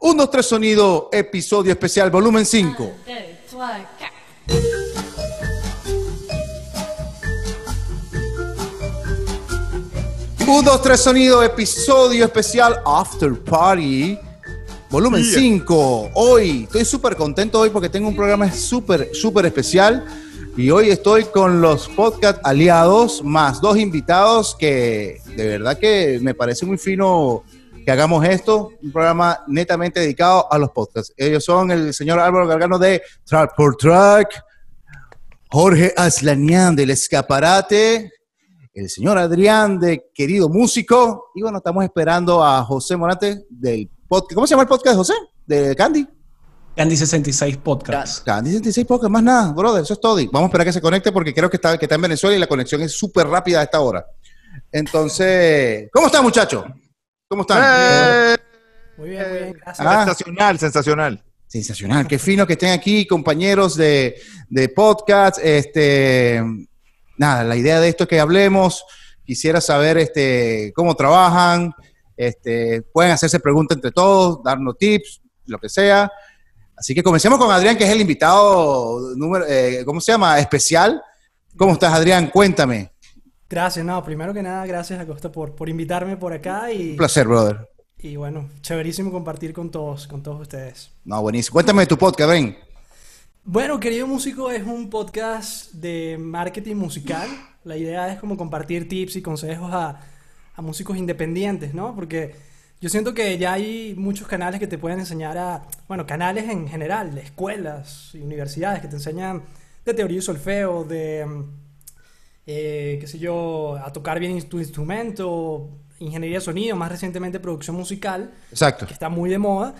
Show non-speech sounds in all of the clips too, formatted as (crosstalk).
Un, dos, tres, sonido, episodio especial, volumen 5. Un, dos, tres, sonido, episodio especial, After Party, volumen 5. Hoy, estoy súper contento hoy porque tengo un programa súper, súper especial. Y hoy estoy con los podcast aliados, más dos invitados que de verdad que me parece muy fino que hagamos esto, un programa netamente dedicado a los podcasts. Ellos son el señor Álvaro Gargano de Track por Track, Jorge Aslanian del Escaparate, el señor Adrián de Querido Músico, y bueno, estamos esperando a José Morante del podcast. ¿Cómo se llama el podcast, José? De Candy. Candy 66 Podcast. Candy 66 Podcast, más nada, brother, eso es todo. Vamos a esperar que se conecte porque creo que está, que está en Venezuela y la conexión es súper rápida a esta hora. Entonces, ¿cómo está, muchacho? ¿Cómo están? Eh, Muy bien, muy bien, gracias. Ah. sensacional, sensacional. Sensacional, qué fino que estén aquí, compañeros de, de podcast. Este, nada, la idea de esto es que hablemos. Quisiera saber este, cómo trabajan. Este, pueden hacerse preguntas entre todos, darnos tips, lo que sea. Así que comencemos con Adrián, que es el invitado número, eh, ¿cómo se llama? Especial. ¿Cómo estás, Adrián? Cuéntame. Gracias, no, primero que nada, gracias Acosta por, por invitarme por acá y, Un placer, brother. y bueno, chéverísimo compartir con todos, con todos ustedes. No, buenísimo. Cuéntame de tu podcast, ven. Bueno, Querido Músico es un podcast de marketing musical. La idea es como compartir tips y consejos a, a músicos independientes, ¿no? Porque yo siento que ya hay muchos canales que te pueden enseñar a, bueno, canales en general, escuelas y universidades que te enseñan de teoría y solfeo, de, eh, qué sé yo, a tocar bien tu instrumento, ingeniería de sonido, más recientemente producción musical Exacto. que está muy de moda,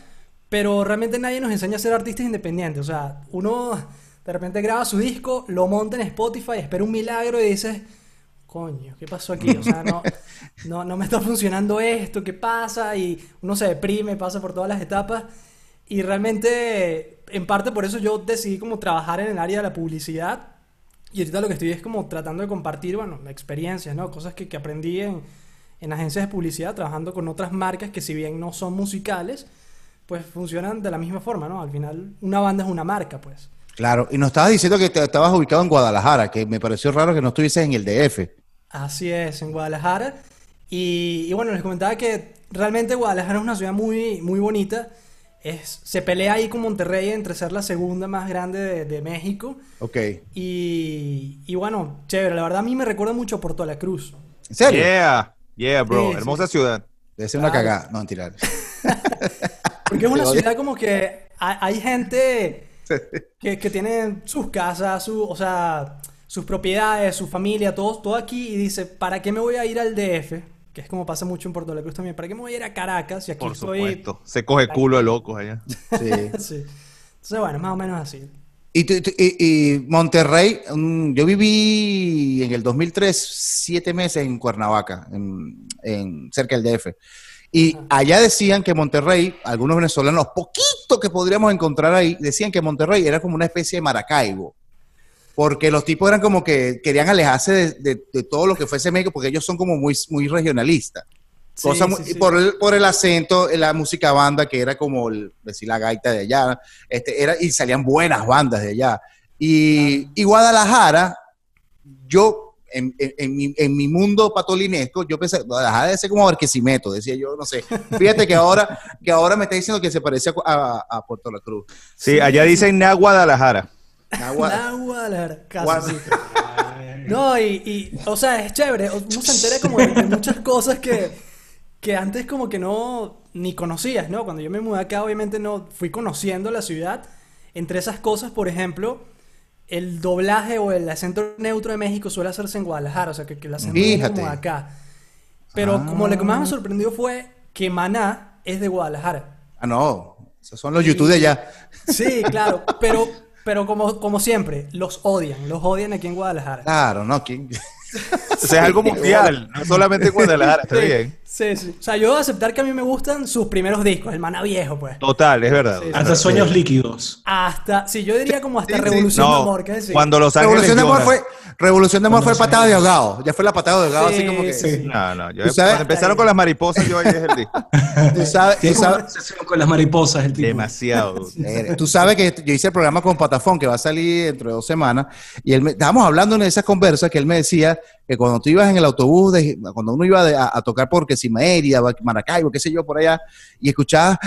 pero realmente nadie nos enseña a ser artistas independientes. O sea, uno de repente graba su disco, lo monta en Spotify, espera un milagro y dices, coño, ¿qué pasó aquí? O sea, no, no, no me está funcionando esto, ¿qué pasa? Y uno se deprime, pasa por todas las etapas. Y realmente, en parte por eso yo decidí como trabajar en el área de la publicidad. Y ahorita lo que estoy es como tratando de compartir, bueno, experiencias, ¿no? Cosas que, que aprendí en, en agencias de publicidad, trabajando con otras marcas que si bien no son musicales, pues funcionan de la misma forma, ¿no? Al final, una banda es una marca, pues. Claro, y nos estabas diciendo que te- estabas ubicado en Guadalajara, que me pareció raro que no estuvieses en el DF. Así es, en Guadalajara. Y, y bueno, les comentaba que realmente Guadalajara es una ciudad muy, muy bonita. Es, se pelea ahí con Monterrey entre ser la segunda más grande de, de México. Ok. Y, y bueno, chévere, la verdad a mí me recuerda mucho a Puerto La Cruz. ¿En serio? Yeah, yeah, bro. Sí, sí. Hermosa ciudad. Debe ser una Claro. cagada. No, mentira. (laughs) Porque es una ciudad como que hay, hay gente que, que tiene sus casas, su, o sea, sus propiedades, su familia, todo, todo aquí y dice, ¿para qué me voy a ir al DF? Que es como pasa mucho en Puerto La Cruz también. ¿Para qué me voy a ir a Caracas? Y aquí Por estoy... supuesto. Se coge culo de locos allá. Sí. (laughs) Sí. Entonces, bueno, más o menos así. Y, tú- tú- y- y Monterrey, yo viví en el 2003 siete meses en Cuernavaca, en, en- cerca del DF. Y allá decían que Monterrey, algunos venezolanos, poquito que podríamos encontrar ahí, decían que Monterrey era como una especie de Maracaibo. Porque los tipos eran como que querían alejarse de, de- de todo lo que fuese México, porque ellos son como muy, muy regionalistas. Sí, Cosa sí, muy- sí. Por, el, por el acento, la música banda, que era como el, decir la gaita de allá, este, era, y salían buenas bandas de allá. Y, y Guadalajara, yo, en, en- en mi, en mi mundo patolinesco, yo pensé, Guadalajara debe ser como Barquisimeto, decía yo, no sé. Fíjate que ahora, que ahora me está diciendo que se parece a, a- a Puerto La Cruz. Sí, allá dicen na Guadalajara. Ah, Guadalajara, casi. No, y, y, o sea, es chévere. Uno se entera como de, de muchas cosas que, que antes como que no ni conocías, ¿no? Cuando yo me mudé acá, obviamente no fui conociendo la ciudad. Entre esas cosas, por ejemplo, el doblaje o el acento neutro de México suele hacerse en Guadalajara, o sea, que, que el acento Fíjate. como acá. Pero Ah. como lo que más me sorprendió fue que Maná es de Guadalajara. Ah, no, esos son los YouTube de allá. Sí, claro, pero, pero como, como siempre, los odian, los odian aquí en Guadalajara. Claro, ¿no? ¿Quién? O sea, es algo mundial, no solamente en Guadalajara, está bien. Sí, sí. O sea, yo debo aceptar que a mí me gustan sus primeros discos, el Mana Viejo, pues. Total, es verdad. Sí, Hasta sueños líquidos. Hasta, sí, yo diría como hasta Sí, sí. Revolución de Amor, que es decir. cuando Los Ángeles Revolución de Amor fue, Revolución de Amor fue patada de ahogado. Ya fue la patada de ahogado, Sí, así como que. sí. No, no, yo Tú sabes- cuando empezaron con las mariposas, yo ahí dejé el disco. (laughs) Tú sabes, tú con las mariposas el tipo. Demasiado. (laughs) Eh, Tú sabes que yo hice el programa con Patafón que va a salir dentro de dos semanas y él me, estábamos hablando en esas conversas que él me decía que cuando tú ibas en el autobús, de- cuando uno iba de- a, a tocar por que si Mérida, Maracaibo, qué sé yo, por allá, y escuchabas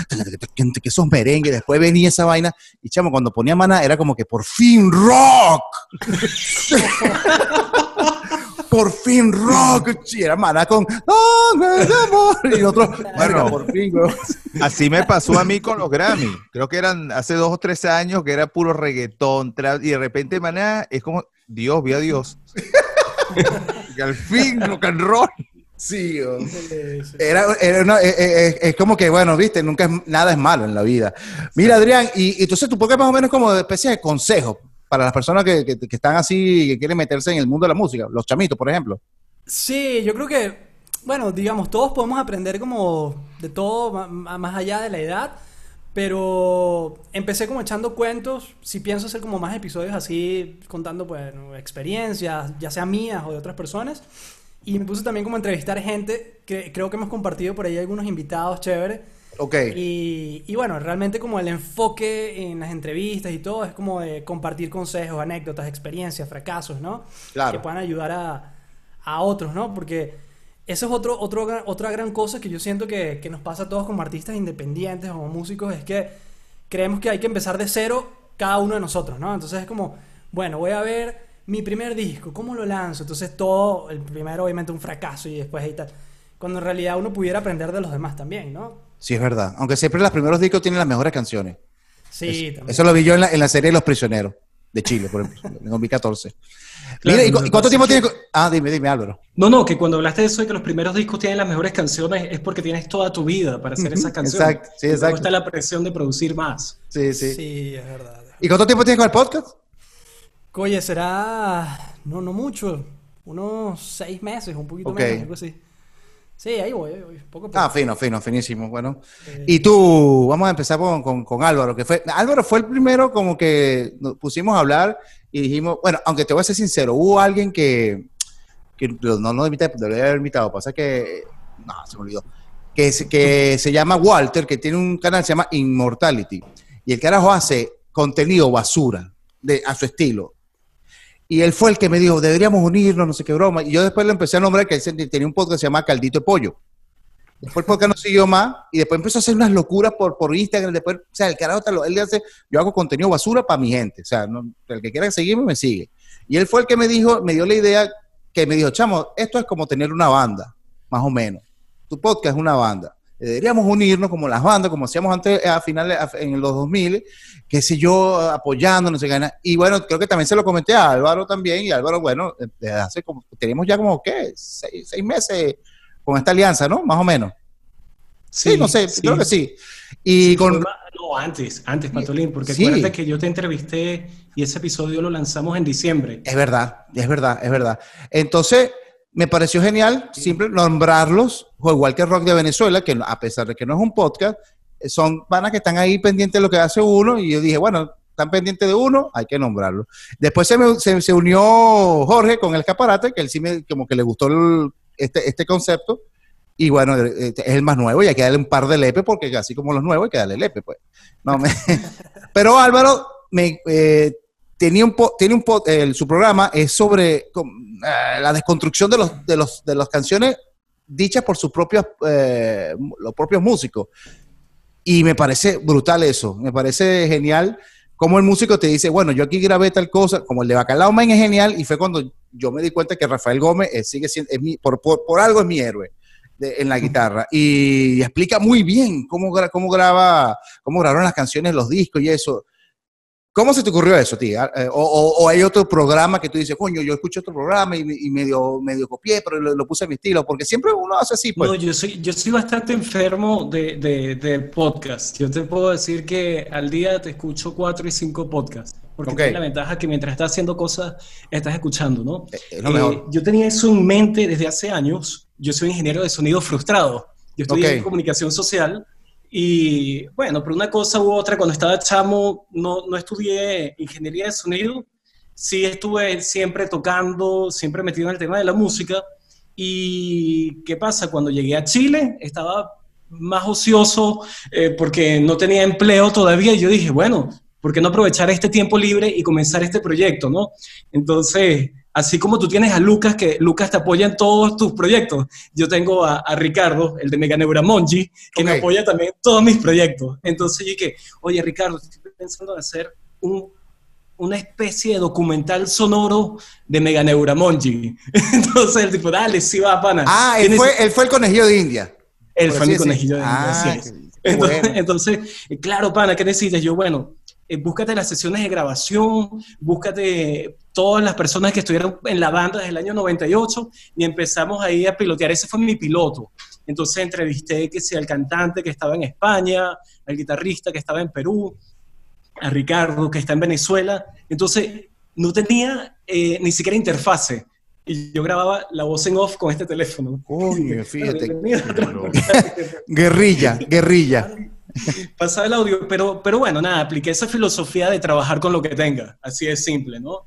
que esos merengues, después venía esa vaina y chamo, cuando ponía maná era como que por fin rock. (laughs) por fin rock. Y era maná con "No, no, de amor", y otro, bueno, por fin. Así me pasó a mí con los Grammy. Creo que eran hace dos o tres años que era puro reggaetón. y de repente, maná, es como, Dios, vi a Dios. (laughs) que al fin, rock and roll. Sí. Era, era una- eh, eh, eh, es como que, bueno, viste, nunca es, nada es malo en la vida. Mira, Adrián, y, y entonces tu podcast más o menos como de especie de consejo para las personas que, que- que están así, que quieren meterse en el mundo de la música, los chamitos, por ejemplo. Sí, yo creo que, bueno, digamos, todos podemos aprender como de todo, más allá de la edad, pero empecé como echando cuentos, si pienso hacer como más episodios así, contando, pues, experiencias, ya sea mías o de otras personas, y me puse también como a entrevistar gente, que creo que hemos compartido por ahí algunos invitados chéveres, Ok. y, y bueno, realmente como el enfoque en las entrevistas y todo es como de compartir consejos, anécdotas, experiencias, fracasos, ¿no? Claro. Que puedan ayudar a, a otros, ¿no? Porque eso es otro, otro, otra gran cosa que yo siento que, que nos pasa a todos como artistas independientes o como músicos, es que creemos que hay que empezar de cero cada uno de nosotros, ¿no? Entonces es como, bueno, voy a ver mi primer disco, ¿cómo lo lanzo? Entonces todo, el primero obviamente un fracaso y después ahí tal. Cuando en realidad uno pudiera aprender de los demás también, ¿no? Sí, es verdad. Aunque siempre los primeros discos tienen las mejores canciones. Sí, también. Eso lo vi yo en la, en la serie Los Prisioneros de Chile, por ejemplo, (laughs) en 2014. Claro, Mira, ¿y, cu- y cuánto tiempo que- tiene? Ah, dime, dime, Álvaro. No, no, que cuando hablaste de eso de que los primeros discos tienen las mejores canciones es porque tienes toda tu vida para hacer esas canciones. exacto, sí, Y luego exacto. está la presión de producir más. Sí, sí. Sí, es verdad. ¿Y cuánto tiempo tienes con el podcast? Oye, será. No, no mucho. Unos seis meses, un poquito Ok. menos, algo así. Sí, ahí voy, ahí voy. Poco. Ah, fino, fino, finísimo. Bueno. Y tú, vamos a empezar con, con- con Álvaro, que fue. Álvaro fue el primero como que nos pusimos a hablar y dijimos, bueno, aunque te voy a ser sincero, hubo alguien que, que no nos invité, debería haber invitado, pasa que, no, se me olvidó, que, se- que se llama Walter, que tiene un canal que se llama Immortality, y el carajo hace contenido basura de, a su estilo. Y él fue el que me dijo, deberíamos unirnos, no sé qué broma. Y yo después le empecé a nombrar que él tenía un podcast que se llama Caldito de Pollo. Después el podcast no siguió más y después empezó a hacer unas locuras por, por Instagram. Después, o sea, el carajo, él le hace, yo hago contenido basura para mi gente. O sea, el que quiera seguirme, me sigue. Y él fue el que me dijo, me dio la idea, que me dijo, chamo, esto es como tener una banda, más o menos. Tu podcast es una banda. Deberíamos unirnos como las bandas, como hacíamos antes a finales, a- en los 2000, qué sé yo, apoyando, no sé qué. Y bueno, creo que también se lo comenté a Álvaro también. Y Álvaro, bueno, desde hace como, tenemos ya como, ¿qué? Seis, seis meses con esta alianza, ¿no? Más o menos. Sí, no sé, creo que sí. Y Sí, con... no, antes, antes, Patolín, porque acuérdate que yo te entrevisté y ese episodio lo lanzamos en diciembre. Es verdad, es verdad, es verdad. Entonces, me pareció genial siempre nombrarlos, o igual que Rock de Venezuela, que a pesar de que no es un podcast, eh, son panas que están ahí pendientes de lo que hace uno, y yo dije, bueno, están pendientes de uno, hay que nombrarlo. Después se, me- se, se unió Jorge con el escaparate, que él sí me, como que le gustó el- este, este concepto, y bueno, eh, es el más nuevo, y hay que darle un par de lepe, porque así como los nuevos hay que darle lepe, pues. No, me- (laughs) (laughs) Pero Álvaro me, eh, tenía un tiene un po- el- su programa es sobre eh, la desconstrucción de los de los de las canciones dichas por sus propios eh, los propios músicos. Y me parece brutal eso me parece genial como el músico te dice bueno yo aquí grabé tal cosa como el de Bacalao Man es genial y fue cuando yo me di cuenta que Rafael Gómez eh, sigue siendo es mi- por, por, algo es mi héroe en la guitarra. Y explica muy bien cómo, cómo graba cómo grabaron las canciones los discos y eso ¿Cómo se te ocurrió eso, tía? Eh, o, o- o hay otro programa que tú dices, coño, yo escucho otro programa y, y medio, medio copié, pero lo, lo puse a mi estilo, porque siempre uno hace así, pues. No, yo soy, yo soy bastante enfermo de, de, del podcast. Yo te puedo decir que al día te escucho cuatro y cinco podcasts. porque Ok. tiene la ventaja que mientras estás haciendo cosas, estás escuchando, ¿no? Eh, es lo mejor. yo tenía eso en mente desde hace años. Yo soy ingeniero de sonido frustrado. Yo estudié Ok. comunicación social y, bueno, por una cosa u otra, cuando estaba chamo, no, no estudié ingeniería de sonido. Sí estuve siempre tocando, siempre metido en el tema de la música. ¿Y qué pasa? Cuando llegué a Chile, estaba más ocioso eh, porque no tenía empleo todavía y yo dije, bueno, ¿por qué no aprovechar este tiempo libre y comenzar este proyecto, no? Entonces, así como tú tienes a Lucas, que Lucas te apoya en todos tus proyectos, yo tengo a, a Ricardo, el de Meganeuramonji, que me apoya también en todos mis proyectos. Entonces yo dije, oye Ricardo, estoy pensando en hacer un, una especie de documental sonoro de Meganeuramonji. (laughs) Entonces el tipo, dale, sí va, pana. Ah, él fue, él fue el conejillo de India. él fue mi conejillo de India, Ah, así es. Entonces, bueno. (laughs) entonces, claro, pana, ¿qué necesitas? Yo, bueno, eh, búscate las sesiones de grabación, búscate todas las personas que estuvieron en la banda desde el año 98 y empezamos ahí a pilotear. Ese fue mi piloto. Entonces entrevisté que sea al cantante que estaba en España, al guitarrista que estaba en Perú, a Ricardo que está en Venezuela. Entonces no tenía eh, ni siquiera interfase. Y yo grababa la voz en off con este teléfono. Coño, fíjate. (laughs) Guerrilla, guerrilla. (laughs) (laughs) pasaba el audio, pero, pero bueno, nada, apliqué esa filosofía de trabajar con lo que tenga, así de simple, ¿no?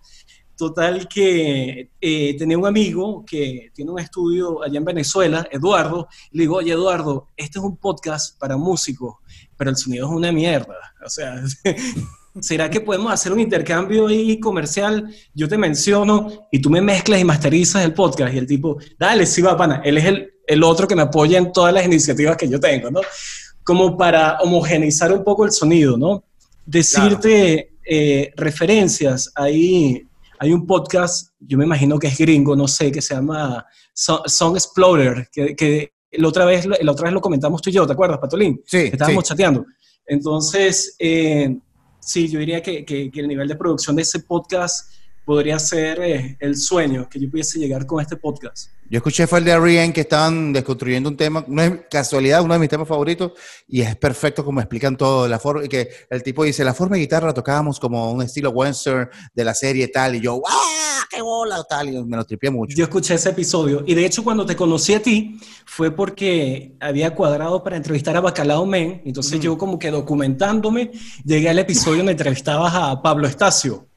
Total que eh, tenía un amigo que tiene un estudio allá en Venezuela, Eduardo, y le digo, oye Eduardo, este es un podcast para músicos, pero el sonido es una mierda, o sea, (laughs) ¿será que podemos hacer un intercambio ahí comercial? Yo te menciono y tú me mezclas y masterizas el podcast y el tipo, dale, sí va, pana, él es el, el otro que me apoya en todas las iniciativas que yo tengo, ¿no? Como para homogeneizar un poco el sonido, ¿no? Decirte eh, referencias, ahí hay un podcast, yo me imagino que es gringo, no sé, que se llama So- Song Explorer, que, que la, otra vez, la otra vez lo comentamos tú y yo, ¿te acuerdas, Patolín? Sí, estábamos sí. chateando. Entonces, eh, sí, yo diría que, que- que el nivel de producción de ese podcast podría ser eh, el sueño, que yo pudiese llegar con este podcast. Yo escuché fue el de R.E.M. que estaban desconstruyendo un tema, no es casualidad, uno de mis temas favoritos, y es perfecto como explican todo, la forma, y que el tipo dice, la forma de guitarra tocábamos como un estilo western de la serie tal, y yo, ¡ah, qué bola! Tal, y me lo tripié mucho. Yo escuché ese episodio y de hecho cuando te conocí a ti fue porque había cuadrado para entrevistar a Bacalao Men, entonces yo como que documentándome llegué al episodio donde entrevistabas a Pablo Estacio.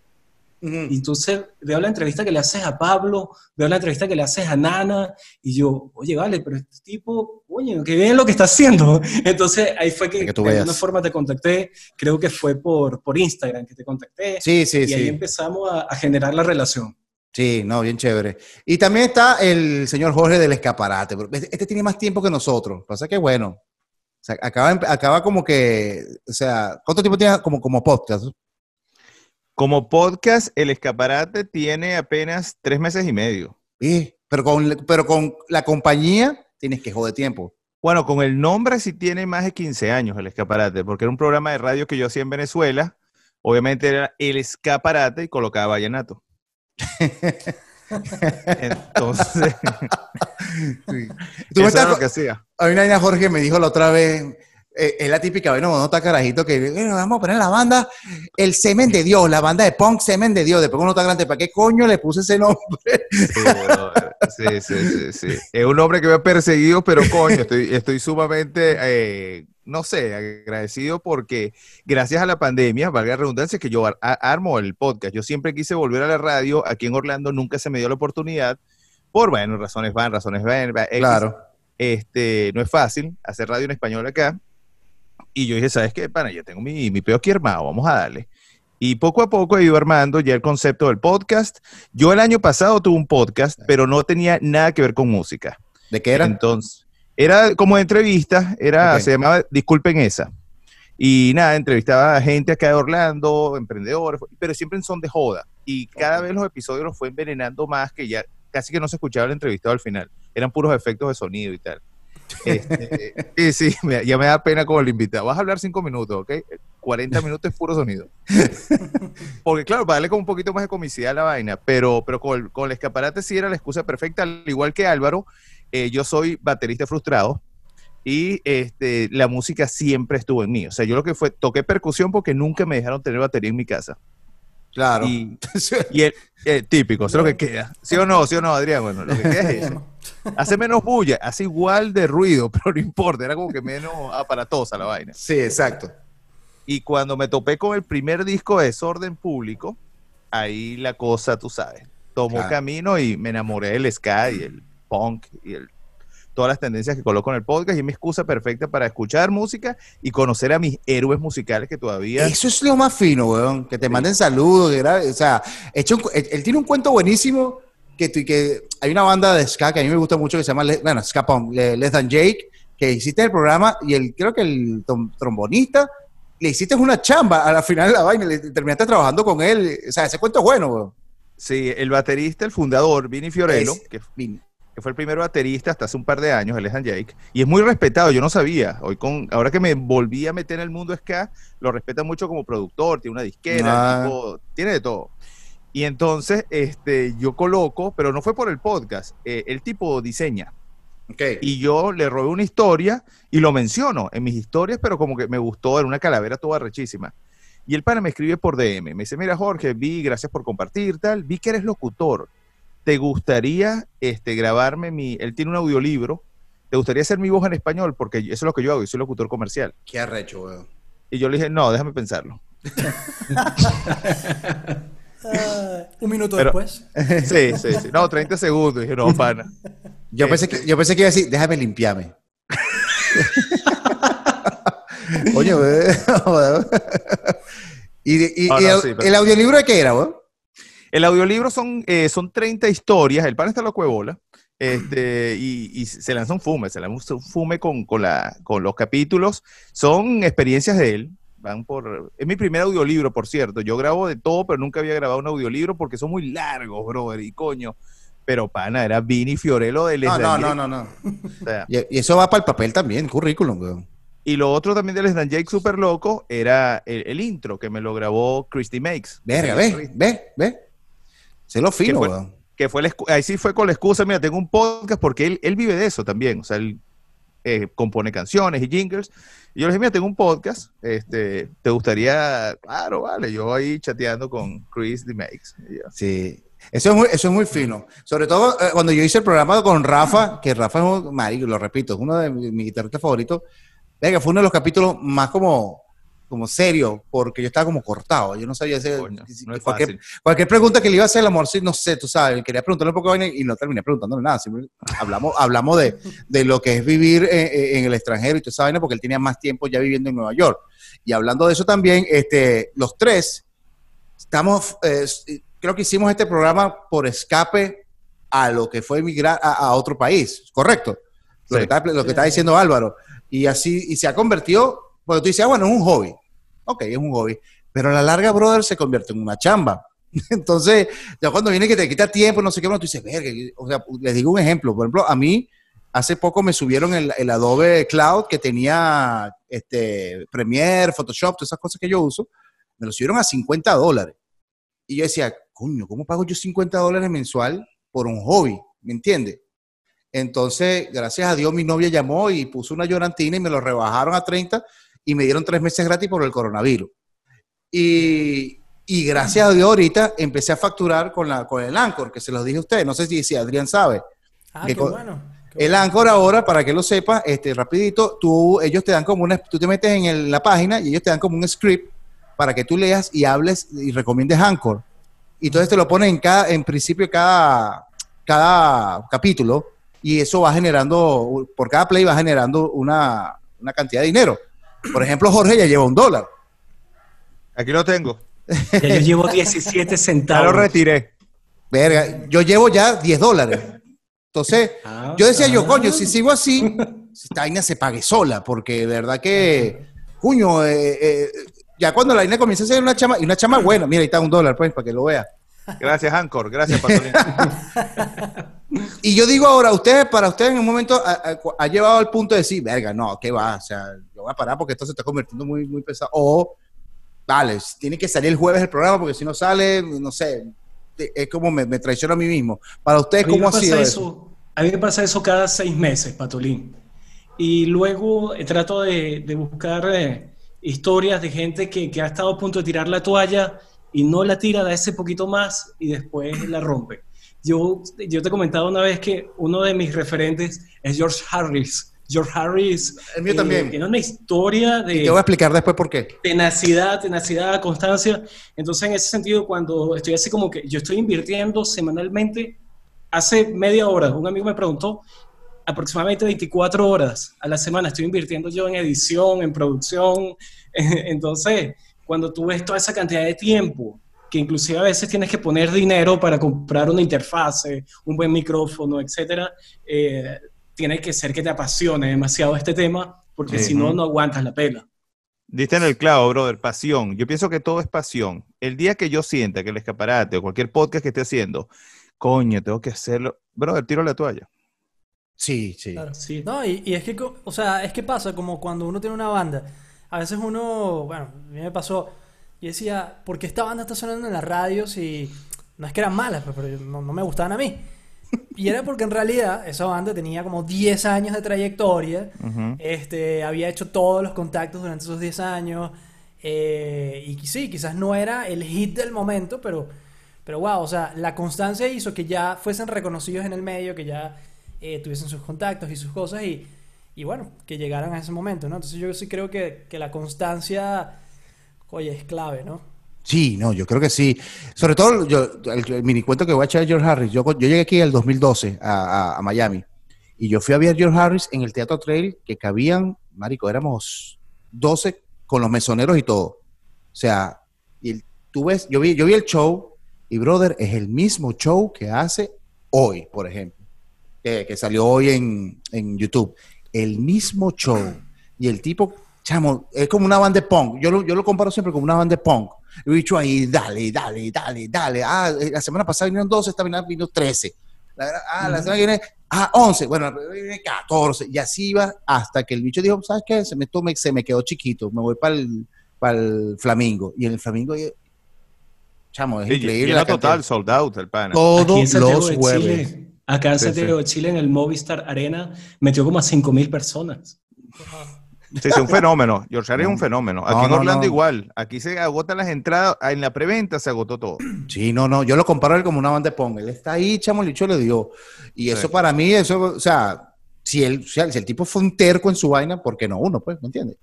Y entonces veo la entrevista que le haces a Pablo, veo la entrevista que le haces a Nana y yo, oye, vale, pero este tipo, oye, que bien lo que está haciendo. (laughs) Entonces ahí fue que, Que de alguna forma te contacté, creo que fue por, por Instagram que te contacté Sí, sí, y ahí sí. empezamos a- a generar la relación. Sí, no, bien chévere. Y también está el señor Jorge del Escaparate. Este, este tiene más tiempo que nosotros. Pasa que bueno. O sea, acaba, acaba como que, o sea, ¿cuánto tiempo tiene como, como podcast? Como podcast, el escaparate tiene apenas tres meses y medio. Sí, pero con, pero con la compañía tienes que joder tiempo. Bueno, con el nombre sí tiene más de 15 años el escaparate, porque era un programa de radio que yo hacía en Venezuela. Obviamente era el escaparate y colocaba vallenato. (laughs) Entonces, (laughs) Tú eso era lo que hacía. A mí Jorge me dijo la otra vez, es la típica, bueno, cuando está carajito, que bueno, vamos a poner la banda, el semen de Dios, la banda de punk semen de Dios. Después uno está grande, ¿para qué coño le puse ese nombre? Sí, brother. sí, sí, sí, sí. Es un hombre que me ha perseguido, pero coño, estoy, estoy sumamente, eh, no sé, agradecido porque gracias a la pandemia, valga la redundancia, que yo ar- armo el podcast. Yo siempre quise volver a la radio, aquí en Orlando nunca se me dio la oportunidad, por, bueno, razones van, razones van. X. Claro. Este, no es fácil hacer radio en español acá. Y yo dije, ¿sabes qué? Pana, ya tengo mi, mi peo aquí armado, vamos a darle. Y poco a poco he ido armando ya el concepto del podcast. Yo el año pasado tuve un podcast, pero no tenía nada que ver con música. ¿De qué era? Entonces, era como de entrevista, era, se llamaba Disculpen esa. Y nada, entrevistaba a gente acá de Orlando, emprendedores, pero siempre en son de joda. Y cada vez los episodios los fue envenenando más que ya casi que no se escuchaba el entrevistado al final. Eran puros efectos de sonido y tal. Este, sí, sí, ya me da pena como el invitado. Vas a hablar cinco minutos, ¿ok? 40 minutos es puro sonido. Porque claro, para darle como un poquito más de comicidad a la vaina, pero, pero con, el, con el escaparate sí era la excusa perfecta, al igual que Álvaro, eh, yo soy baterista frustrado y este, la música siempre estuvo en mí. O sea, yo lo que fue, toqué percusión porque nunca me dejaron tener batería en mi casa. Claro. Y, y el, típico, eso es lo que queda. ¿Sí o no? ¿Sí o no, Adrián? Bueno, lo que queda es eso. (laughs) Hace menos bulla, hace igual de ruido, (laughs) pero no importa, era como que menos aparatosa la vaina. sí, exacto. Y cuando me topé con el primer disco de Desorden Público, ahí la cosa, tú sabes, tomó camino y me enamoré del ska y el punk y el, todas las tendencias que coloco en el podcast y es mi excusa perfecta para escuchar música y conocer a mis héroes musicales que todavía... Eso es lo más fino, weón. Que te manden saludos. que o sea, hecho él tiene un cuento buenísimo. Que, que hay una banda de ska que a mí me gusta mucho que se llama, Le- bueno, Ska Punk, Le- Less Than Jake, que hiciste el programa y el, creo que el trombonista le hiciste una chamba a la final de la vaina, le terminaste trabajando con él. O sea, ese cuento es bueno. Sí, el baterista, el fundador, Vinny Fiorello, Es- que, Vin. que fue el primer baterista hasta hace un par de años, el Jake, y es muy respetado, yo no sabía. Hoy con, ahora que me volví a meter en el mundo ska, lo respeta mucho como productor, tiene una disquera, Ah. tipo, tiene de todo. Y entonces este, yo coloco, pero no fue por el podcast, eh, el tipo diseña. Ok. Y yo le robé una historia y lo menciono en mis historias, pero como que me gustó, era una calavera toda rechísima. Y el pana me escribe por DM, me dice, mira Jorge, vi, gracias por compartir, tal, vi que eres locutor. ¿Te gustaría este, grabarme mi, él tiene un audiolibro, ¿te gustaría hacer mi voz en español? Porque eso es lo que yo hago, yo soy locutor comercial. Qué arrecho, weón. Y yo le dije, no, déjame pensarlo. (laughs) Un minuto Pero- después. (laughs) Sí, sí, sí. No, 30 segundos. Dije, no, (laughs) pana. Yo, pensé que, yo pensé que iba a decir, déjame limpiarme. (laughs) Oye, weón. ¿Y, el, sí, pero- el audiolibro de qué era, weón? El audiolibro son, eh, son 30 historias, el pan está loco de bola, este, y, y se lanza un fume, se lanza un fume con, con, la, con los capítulos, son experiencias de él, van por, es mi primer audiolibro, por cierto, yo grabo de todo, pero nunca había grabado un audiolibro porque son muy largos, brother, y coño, pero pana, era Vini Fiorello de Les No, no, no, no, no. o sea, Y, y eso va para el papel también, currículum, weón. y lo otro también de Les Dan Jake super loco era el, el intro que me lo grabó Christy Makes. Verga, ve, ve, ve. Se lo fino, fue? weón. que fue la ahí sí fue con la excusa, mira, tengo un podcast porque él, él vive de eso también, o sea, él eh, compone canciones y jingles, y yo le dije, mira, tengo un podcast, este, ¿te gustaría? Claro, vale, yo ahí chateando con Chris D. Makes. Sí. Eso es, muy, eso es muy fino. Sobre todo eh, cuando yo hice el programa con Rafa, que Rafa es un lo repito, es uno de mis guitarristas favoritos. Venga, fue uno de los capítulos más como, como serio, porque yo estaba como cortado. Yo no sabía hacer. Coño, no es cualquier, fácil. cualquier pregunta que le iba a hacer el amor, sí, no sé, tú sabes. Quería preguntarle un poco de vaina y no terminé preguntándole nada. Siempre hablamos, hablamos de, de lo que es vivir en, en el extranjero y toda esa vaina, porque él tenía más tiempo ya viviendo en Nueva York. Y hablando de eso también, este, los tres estamos, eh, creo que hicimos este programa por escape a lo que fue emigrar a, a otro país, ¿correcto? Lo, Sí. que, está, lo que está diciendo Álvaro. Y así, y se ha convertido, porque tú dices, ah, bueno, es un hobby. Ok, es un hobby. Pero a la larga, brother, se convierte en una chamba. (laughs) Entonces, ya cuando viene que te quita tiempo, no sé qué, bueno, tú dices, verga, o sea, les digo un ejemplo. Por ejemplo, a mí, hace poco me subieron el, Adobe Cloud que tenía este, Premiere, Photoshop, todas esas cosas que yo uso, me lo subieron a 50 dólares. Y yo decía, coño, ¿cómo pago yo 50 dólares mensual por un hobby? ¿Me entiendes? Entonces, gracias a Dios, mi novia llamó y puso una llorantina y me lo rebajaron a 30 y me dieron tres meses gratis por el coronavirus. Y, y gracias a Dios, ahorita empecé a facturar con, la, con el Anchor, que se los dije a ustedes. No sé si, si Adrián sabe. Ah, ¿Qué qué co- bueno. qué El. Anchor ahora, para que lo sepa, este, rapidito, tú, ellos te dan como una, tú te metes en el- la página y ellos te dan como un script para que tú leas y hables y recomiendes Anchor. Y entonces te lo ponen en cada, en principio cada, cada capítulo y eso va generando, por cada play va generando una, una cantidad de dinero. Por ejemplo, Jorge ya lleva un dólar. Aquí lo tengo. Ya yo llevo 17 (laughs) Ya lo centavos. retiré. Verga, yo llevo ya 10 dólares. Entonces, Ah, yo decía yo, ah. coño, si sigo así, esta vaina se pague sola, porque de verdad que, coño, eh, eh, ya cuando la vaina comienza a ser una chama, y una chama buena, mira, ahí está un dólar, pues, para que lo vea. Gracias, Anchor. Gracias, Pastorín. (laughs) Y yo digo ahora, ustedes, para ustedes en un momento ha, ha- ha llevado al punto de decir, verga, no, ¿qué va? O sea, yo voy a parar porque esto se está convirtiendo muy, muy pesado. O, vale, tiene que salir el jueves el programa porque si no sale, no sé, es como me, me traiciono a mí mismo. Para ustedes, ¿cómo ha sido eso? eso? A mí me pasa eso cada seis meses, Patolín. Y luego eh, trato de, de buscar eh, historias de gente que, que ha estado a punto de tirar la toalla y no la tira, da ese poquito más y después la rompe. Yo, yo te he comentado una vez que uno de mis referentes es George Harris. George Harris El mío también. tiene una historia de Te voy a explicar después por qué. tenacidad, tenacidad, constancia. Entonces, en ese sentido, cuando estoy así como que yo estoy invirtiendo semanalmente, hace media hora, un amigo me preguntó, aproximadamente 24 horas a la semana estoy invirtiendo yo en edición, en producción. (laughs) Entonces, cuando tú ves toda esa cantidad de tiempo, que inclusive a veces tienes que poner dinero para comprar una interfase, un buen micrófono, etcétera, eh, tiene que ser que te apasione demasiado este tema, porque Sí. si no, no aguantas la pela. Diste en el clavo, brother, pasión. Yo pienso que todo es pasión. El día que yo sienta que el escaparate o cualquier podcast que esté haciendo, coño, tengo que hacerlo, brother, tiro la toalla. Sí, sí. Claro. Sí. No, y, y es que, o sea, es que pasa como cuando uno tiene una banda. A veces uno, bueno, a mí me pasó, y decía, ¿por qué esta banda está sonando en la radio si no es que eran malas, pues, pero no, no me gustaban a mí? Y era porque en realidad esa banda tenía como 10 años de trayectoria, Ujú. este, había hecho todos los contactos durante esos 10 años, eh, y sí, quizás no era el hit del momento, pero, pero wow, o sea, la constancia hizo que ya fuesen reconocidos en el medio, que ya eh, tuviesen sus contactos y sus cosas, y, y bueno, que llegaran a ese momento, ¿no? Entonces yo sí creo que, que la constancia, oye, es clave, ¿no? Sí, no, yo creo que sí. Sobre todo, yo, el, mini cuento que voy a echar de George Harris. Yo, yo llegué aquí en el 2012 a, a- a Miami y yo fui a ver George Harris en el Teatro Trail que cabían, marico, éramos 12 con los mesoneros y todo. O sea, y tú ves, yo vi, yo vi el show y, brother, es el mismo show que hace hoy, por ejemplo, que, que salió hoy en, en YouTube. El mismo show. Y el tipo, chamo, es como una banda de punk. Yo lo, yo lo comparo siempre como una banda de punk. He dicho ahí, dale, dale, dale, dale. Ah, eh, la semana pasada vinieron 12, esta semana vino 13. La- ah, la semana que viene, ah, 11. Bueno, viene 14. Y así iba hasta que el bicho dijo, ¿sabes qué? Se me, tome- se me quedó chiquito, me voy para el, Flamingo. Y en el Flamingo, eh, chamo, es Sí, increíble. cantidad. total, sold out, el pana. Todos los jueves. Chile, acá en Sí, Santiago sí. de Chile, en el Movistar Arena, metió como a 5.000 personas. Sí, es un fenómeno. George Harris es un fenómeno. Aquí No, en no, Orlando no. igual. Aquí se agotan las entradas. En la preventa se agotó todo. Sí, no, no, yo lo comparo a él como una banda de pong. Él está ahí, chamo, el le dio. Y eso Sí. para mí, eso, o sea, si el, si el tipo fue un terco en su vaina, ¿por qué no uno? Pues, ¿me entiendes?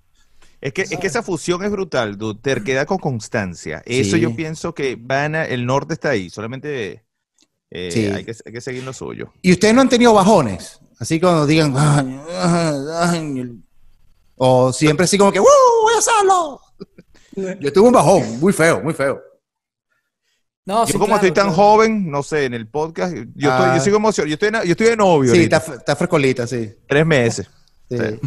Es que, es que esa fusión es brutal, dude. Terquedad con constancia. Eso Sí. yo pienso que van a- el norte está ahí. Solamente eh, Sí. hay, que, hay que seguir lo suyo. Y ustedes no han tenido bajones, así cuando digan, "Ay, ay, ay", o siempre así como que, ¡Uh, voy a hacerlo! (laughs) Yo tuve un bajón, muy feo, muy feo. No, yo sí, como claro, estoy tan claro. joven, no sé, en el podcast, yo, Ah. estoy, yo sigo emocionado. Yo estoy, yo estoy de novio Sí, ahorita. está, fre- está frescolita, sí. Tres meses. (laughs) sí. Sí.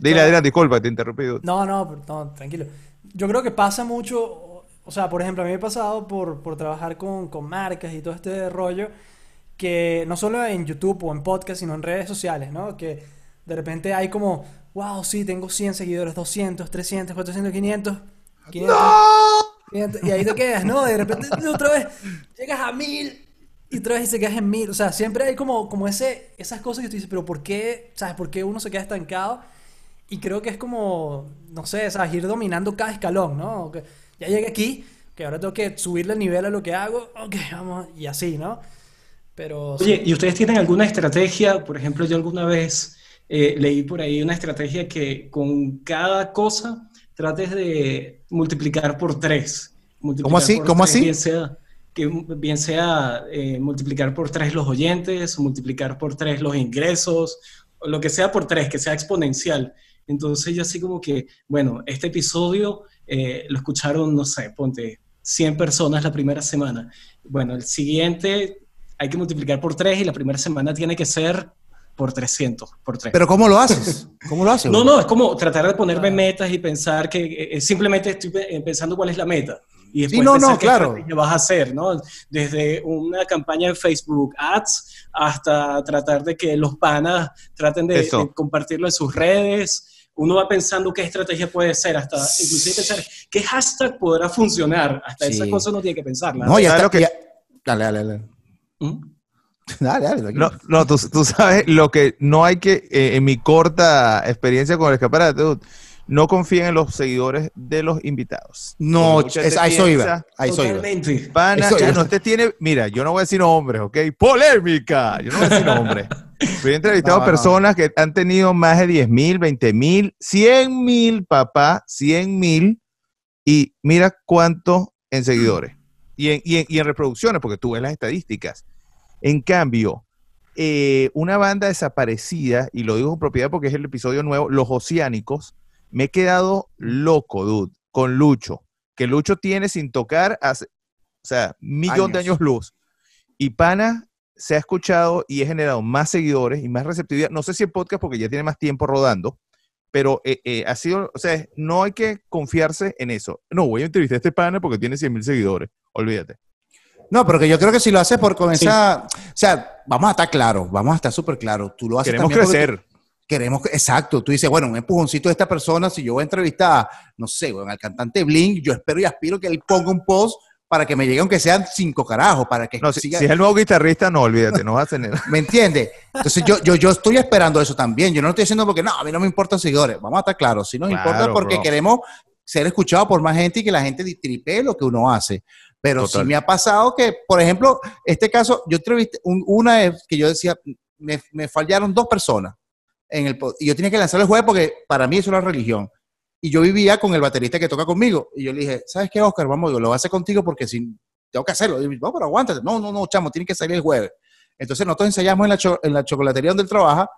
Dile, Adrián, disculpa, te interrumpí. dude. No, no, no, tranquilo. Yo creo que pasa mucho, o sea, por ejemplo, a mí me ha pasado por, por trabajar con, con marcas y todo este rollo, que no solo en YouTube o en podcast, sino en redes sociales, ¿no? Que de repente hay como, wow, sí, tengo 100 seguidores, 200, 300, 400, 500, 500, 500, y ahí te quedas, ¿no? De repente otra vez llegas a 1000 y otra vez se quedas en 1000, o sea, siempre hay como, como ese, esas cosas que tú dices, pero ¿por qué, sabes, por qué uno se queda estancado? Y creo que es como, no sé, ¿sabes? ir dominando cada escalón, ¿no? Que ya llegué aquí, que ahora tengo que subirle el nivel a lo que hago, ok, vamos, y así, ¿no? Pero... Oye, ¿y ustedes tienen alguna estrategia? Por ejemplo, yo alguna vez eh, leí por ahí una estrategia que con cada cosa trates de multiplicar por tres. Multiplicar ¿Cómo así? por ¿Cómo tres, así? Bien sea, que bien sea eh, multiplicar por tres los oyentes, o multiplicar por tres los ingresos, o lo que sea por tres, que sea exponencial. Entonces yo así como que, bueno, este episodio eh, lo escucharon, no sé, ponte 100 personas la primera semana. Bueno, el siguiente hay que multiplicar por 3 y la primera semana tiene que ser por 300, por 3. Pero ¿cómo lo haces? ¿Cómo lo haces? no, no, es como tratar de ponerme metas y pensar que eh, eh, simplemente estoy eh, pensando cuál es la meta. Y después Sí, no, pensar no, qué claro. vas a hacer, ¿no? Desde una campaña en Facebook Ads hasta tratar de que los panas traten de, de compartirlo en sus redes. Uno va pensando qué estrategia puede ser, hasta inclusive pensar qué hashtag podrá funcionar. Hasta Sí. esas cosas uno tiene que pensarlas. No, ya ¿Sabes está. lo que- ya- Dale, dale, dale. ¿Mm? (laughs) Dale, dale. No, no tú, tú sabes lo que no hay que, eh, en mi corta experiencia con el escaparate, no confíen en los seguidores de los invitados. No, es, gente a eso iba. A. Pana, Eso ya iba. no te tiene, mira, yo no voy a decir nombres, ¿ok? Polémica, yo no voy a decir nombres. (laughs) He entrevistado No, no. personas que han tenido más de 10 mil, 20 mil, 100 mil, papá, 100 mil, y mira cuánto en seguidores y en, y en- y en reproducciones, porque tú ves las estadísticas. En cambio, eh, una banda desaparecida, y lo digo con propiedad porque es el episodio nuevo, Los Oceánicos, me he quedado loco, dude, con Lucho, que Lucho tiene sin tocar hace, o sea, millón de Años. luz. Y Pana se ha escuchado y ha generado más seguidores y más receptividad. No sé si el podcast porque ya tiene más tiempo rodando, pero eh, eh, ha sido, o sea, no hay que confiarse en eso. No, voy a entrevistar a este pana porque tiene 100 mil seguidores. Olvídate. No, pero que yo creo que si lo haces por con esa. O sea, vamos a estar claros, vamos a estar súper claros. Tú lo haces Queremos porque crecer. tú- queremos, que- exacto. Tú dices, bueno, un empujoncito de esta persona, si yo voy a entrevistar, no sé, bueno, al cantante Blink, yo espero y aspiro que él ponga un post para que me llegue, aunque sean cinco carajos, para que No, si, siga. si es el nuevo guitarrista, no, olvídate, no vas a tener. (laughs) ¿Me entiendes? Entonces yo, yo, yo estoy esperando eso también. Yo no lo estoy diciendo porque no, a mí no me importan seguidores. Vamos a estar claros. Sí nos Claro, importa porque bro. queremos ser escuchados por más gente y que la gente tripee lo que uno hace. Pero Total. sí me ha pasado que, por ejemplo, este caso, yo entrevisté un- una vez que yo decía, me, me fallaron dos personas en el y yo tenía que lanzar el jueves porque para mí eso era religión. Y yo vivía con el baterista que toca conmigo. Y yo le dije, ¿sabes qué, Oscar? Vamos, yo lo voy a hacer contigo porque si tengo que hacerlo. Y, no, pero aguántate. No, no, no, chamo, tiene que salir el jueves. Entonces nosotros ensayamos en la, cho- en la chocolatería donde él trabaja,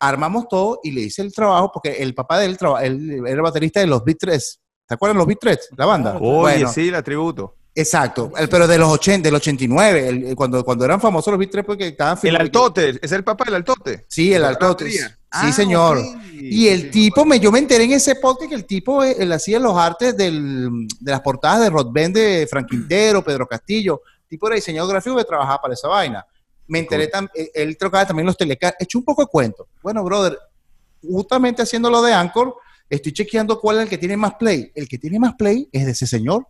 armamos todo y le hice el trabajo porque el papá de él, él era el baterista de los Beat 3. ¿Te acuerdan los Beat 3? La banda. Oye, Bueno, sí, la tributo. Exacto, el- pero de los 80, del 89, el- cuando, cuando eran famosos los Beat 3 porque estaban El altote, es el papá del altote. Sí, el ¿De altote. Sí, Ah, señor. Y el tipo, me, yo me enteré en ese podcast que el tipo eh, él hacía los artes del- de las portadas de Rod Band de Frank Quintero, (clears throat) Pedro Castillo. El tipo era diseñador gráfico que trabajaba para esa vaina. Me enteré también, él tocaba también los telecar. He hecho un poco de cuento. Bueno, brother, justamente haciendo lo de Anchor, estoy chequeando cuál es el que tiene más play. El que tiene más play es de ese señor.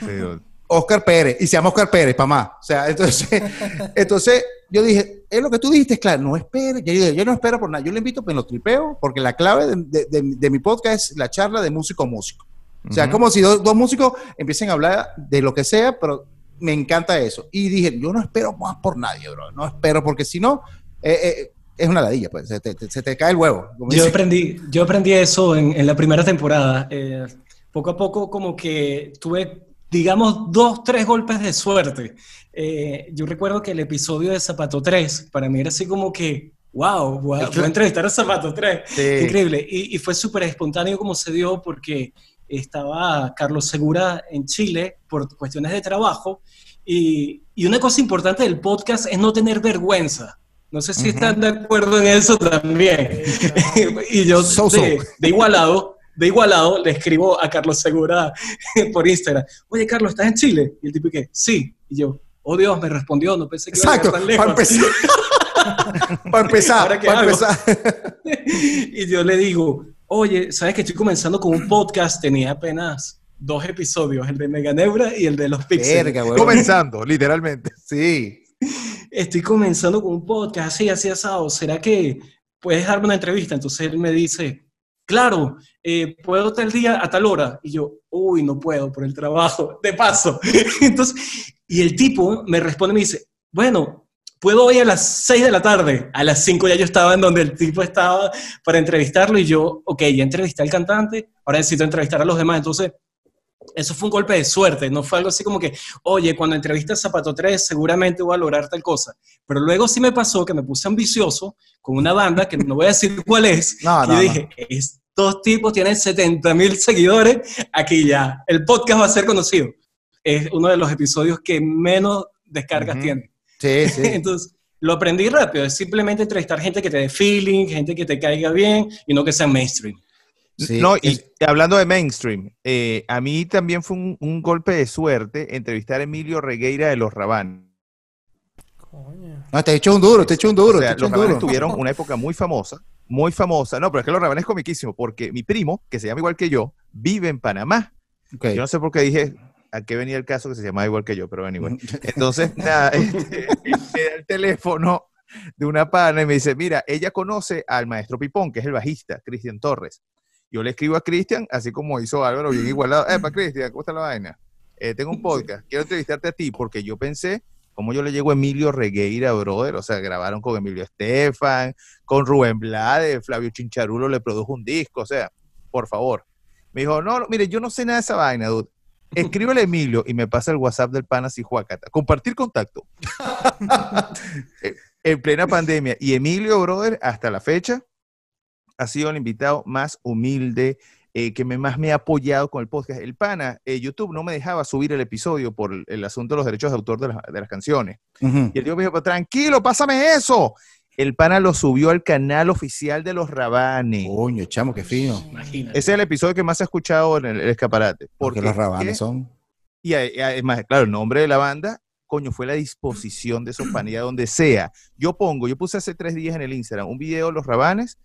Sí. (laughs) Oscar Pérez, y se llama Oscar Pérez, para más. O sea, entonces, (laughs) entonces yo dije, es lo que tú dijiste, claro, no espere. Yo, dije, yo no espero por nada, yo le invito, pues lo tripeo, porque la clave de, de- de- de mi podcast es la charla de músico a músico. O sea, Ujú. como si dos, dos músicos empiecen a hablar de lo que sea, pero me encanta eso. Y dije, yo no espero más por nadie, bro. No espero, porque si no, eh, eh, es una ladilla, pues, se te, te- se te cae el huevo. Yo aprendí, yo aprendí eso en, en la primera temporada. Eh, poco a poco como que tuve, digamos, dos, tres golpes de suerte. Eh, yo recuerdo que el episodio de Zapato 3, para mí era así como que, wow, wow voy a entrevistar a Zapato 3. Sí. Increíble. Y, y fue súper espontáneo como se dio porque estaba Carlos Segura en Chile por cuestiones de trabajo. Y, y una cosa importante del podcast es no tener vergüenza. No sé si Ujú. están de acuerdo en eso también. (laughs) y yo So, so. de, de igualado, de igualado, le escribo a Carlos Segura (laughs) por Instagram. Oye, Carlos, ¿estás en Chile? Y el tipo que, sí. Y yo, oh Dios, me respondió, no pensé que iba a Exacto, llegar tan para lejos. empezar. (laughs) para empezar, ¿Ahora qué para empezar. (laughs) y yo le digo, oye, ¿sabes que estoy comenzando con un podcast? Tenía apenas dos episodios, el de Meganebra y el de los Pixels. Comenzando, literalmente. Sí. Estoy comenzando con un podcast, así, así, asado. ¿Será que puedes darme una entrevista? Entonces él me dice, claro, eh, puedo tal día a tal hora. Y yo, uy, no puedo por el trabajo, de paso. (laughs) Entonces, y el tipo me responde me dice, bueno, puedo hoy a las 6 de la tarde. A las 5 ya yo estaba en donde el tipo estaba para entrevistarlo y yo, ok, ya entrevisté al cantante, ahora necesito entrevistar a los demás. Entonces, eso fue un golpe de suerte, no fue algo así como que, oye, cuando entrevistas Zapato 3 seguramente voy a lograr tal cosa. Pero luego sí me pasó que me puse ambicioso con una banda que no voy a decir cuál es. No, y no, yo estos tipos tienen 70 mil seguidores, aquí ya, el podcast va a ser conocido. Es uno de los episodios que menos descargas tiene. Sí, sí. (laughs) Entonces, lo aprendí rápido, es simplemente entrevistar gente que te dé feeling, gente que te caiga bien y no que sea mainstream. Sí, no, y es- hablando de mainstream, eh, a mí también fue un, un golpe de suerte entrevistar a Emilio Regueira de Los Rabanes. Coño. No, te he hecho un duro, te he hecho un duro, O sea, te he hecho los un duro. Tuvieron una época muy famosa, muy famosa. No, pero es que los Rabanes es comiquísimo, porque mi primo, que se llama igual que yo, vive en Panamá. Yo no sé por qué dije a qué venía el caso que se llamaba igual que yo, pero anyway. (laughs) Entonces, nada, (laughs) este, me da el teléfono de una pana y me dice, mira, ella conoce al maestro Pipón, que es el bajista, Cristian Torres. Yo le escribo a Cristian, así como hizo Álvaro, bien igualado. Epa, Cristian, ¿cómo está la vaina? Eh, tengo un (laughs) podcast, quiero entrevistarte a ti porque yo pensé, como yo le llego a Emilio Regueira, brother, o sea, grabaron con Emilio Estefan, con Rubén Blade, Flavio Chincharulo le produjo un disco, o sea, por favor. Me dijo, no, no, mire, yo no sé nada de esa vaina, dude. Escríbele a Emilio y me pasa el WhatsApp del pana Juacata. Compartir contacto. (laughs) Eh, en plena pandemia. Y Emilio, brother, hasta la fecha, ha sido el invitado más humilde, eh, que me, más me ha apoyado con el podcast. El pana, eh, YouTube no me dejaba subir el episodio por el, el asunto de los derechos de autor de, las- de las canciones. Y el tío me dijo, "Pero tranquilo, pásame eso. El pana lo subió al canal oficial de los Rabanes. Coño, chamo, qué fino. Imagínate. Ese es el episodio que más se ha escuchado en el, el escaparate. Porque Porque los rabanes son. Y además, claro, el nombre de la banda, coño, fue la disposición de esos panes, donde sea. Yo pongo, yo puse hace tres días en el Instagram un video de los rabanes,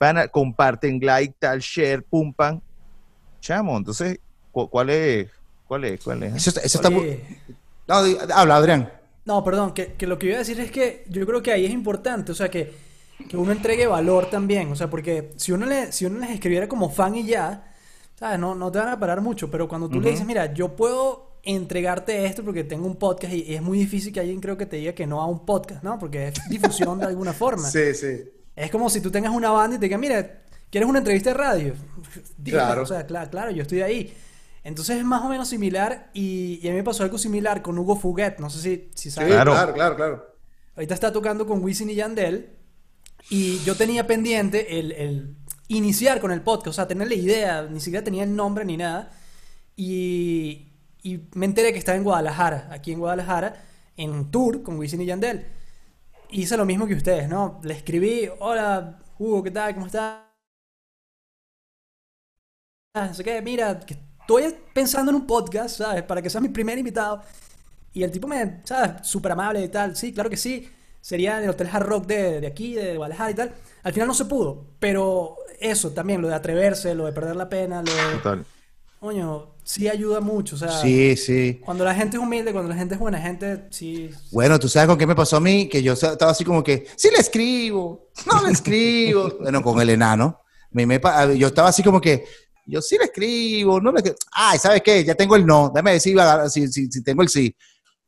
pana, comparten, like, tal, share, pum, pam. Chamo, entonces, cu- ¿cuál es? ¿Cuál es? ¿Cuál es? Eso, está- eso está. No, di- habla, Adrián. No, perdón, que, que lo que iba a decir es que yo creo que ahí es importante, o sea, que, que uno entregue valor también, o sea, porque si uno, le, si uno les escribiera como fan y ya, ¿sabes? No, no te van a parar mucho, pero cuando tú le dices, mira, yo puedo entregarte esto porque tengo un podcast y, y es muy difícil que alguien creo que te diga que no a un podcast, ¿no? Porque es difusión de alguna forma. Sí, sí. Es como si tú tengas una banda y te digan, mira, ¿quieres una entrevista de radio? (laughs) Claro. O sea, claro, claro, yo estoy ahí. Entonces es más o menos similar y, y a mí me pasó algo similar con Hugo Fuguet, no sé si, si Sí, sabes. Claro. claro, claro, claro. Ahorita está tocando con Wisin y Yandel. Y yo tenía pendiente el, el iniciar con el podcast, o sea, tener la idea, ni siquiera tenía el nombre ni nada. Y, y me enteré que estaba en Guadalajara, aquí en Guadalajara, en un tour con Wisin y Yandel. Hice lo mismo que ustedes, ¿no? Le escribí, hola, Hugo, ¿qué tal? ¿Cómo estás? No sé qué, mira, que estoy pensando en un podcast, ¿sabes? Para que seas mi primer invitado. Y el tipo me, ¿sabes? Súper amable y tal. Sí, claro que sí. Sería en el Hotel Hard Rock de, de aquí, de Guadalajara y tal. Al final no se pudo. Pero eso también, lo de atreverse, lo de perder la pena, lo de... Total. Coño, sí ayuda mucho. O sea, Sí, sí. cuando la gente es humilde, cuando la gente es buena gente, sí... Bueno, tú sabes con qué me pasó a mí, que yo estaba así como que, sí le escribo, no le escribo. (laughs) bueno, con el enano. Me- me yo estaba así como que, yo sí le escribo, no le escribo. Ay, ¿sabes qué? Ya tengo el no. Dame decir si, si, si tengo el sí.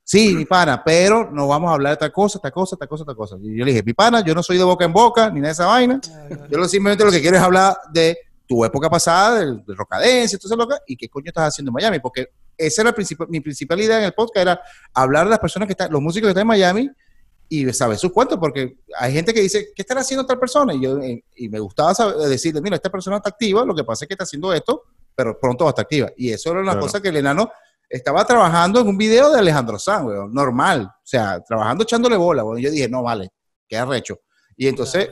Sí, mi pana, pero no vamos a hablar de tal cosa, tal cosa, tal cosa, tal cosa. Y yo le dije, mi pana, yo no soy de boca en boca, ni nada de esa vaina. Yo lo- simplemente lo que quiero es hablar de tu época pasada, del, del Rocadense, todo eso, loca, y qué coño estás haciendo en Miami, porque esa era el principio- mi principal idea en el podcast, era hablar de las personas que están, los músicos que están en Miami y saber sus cuentos, porque hay gente que dice, ¿qué están haciendo tal persona? Y yo eh, y me gustaba saber- decirle, mira, esta persona está activa, lo que pasa es que está haciendo esto, pero pronto va a estar activa. Y eso era una Claro. cosa que el enano estaba trabajando en un video de Alejandro Sanz, weón, normal, o sea, trabajando echándole bola, weón. Yo dije, no, vale, qué arrecho. Y entonces,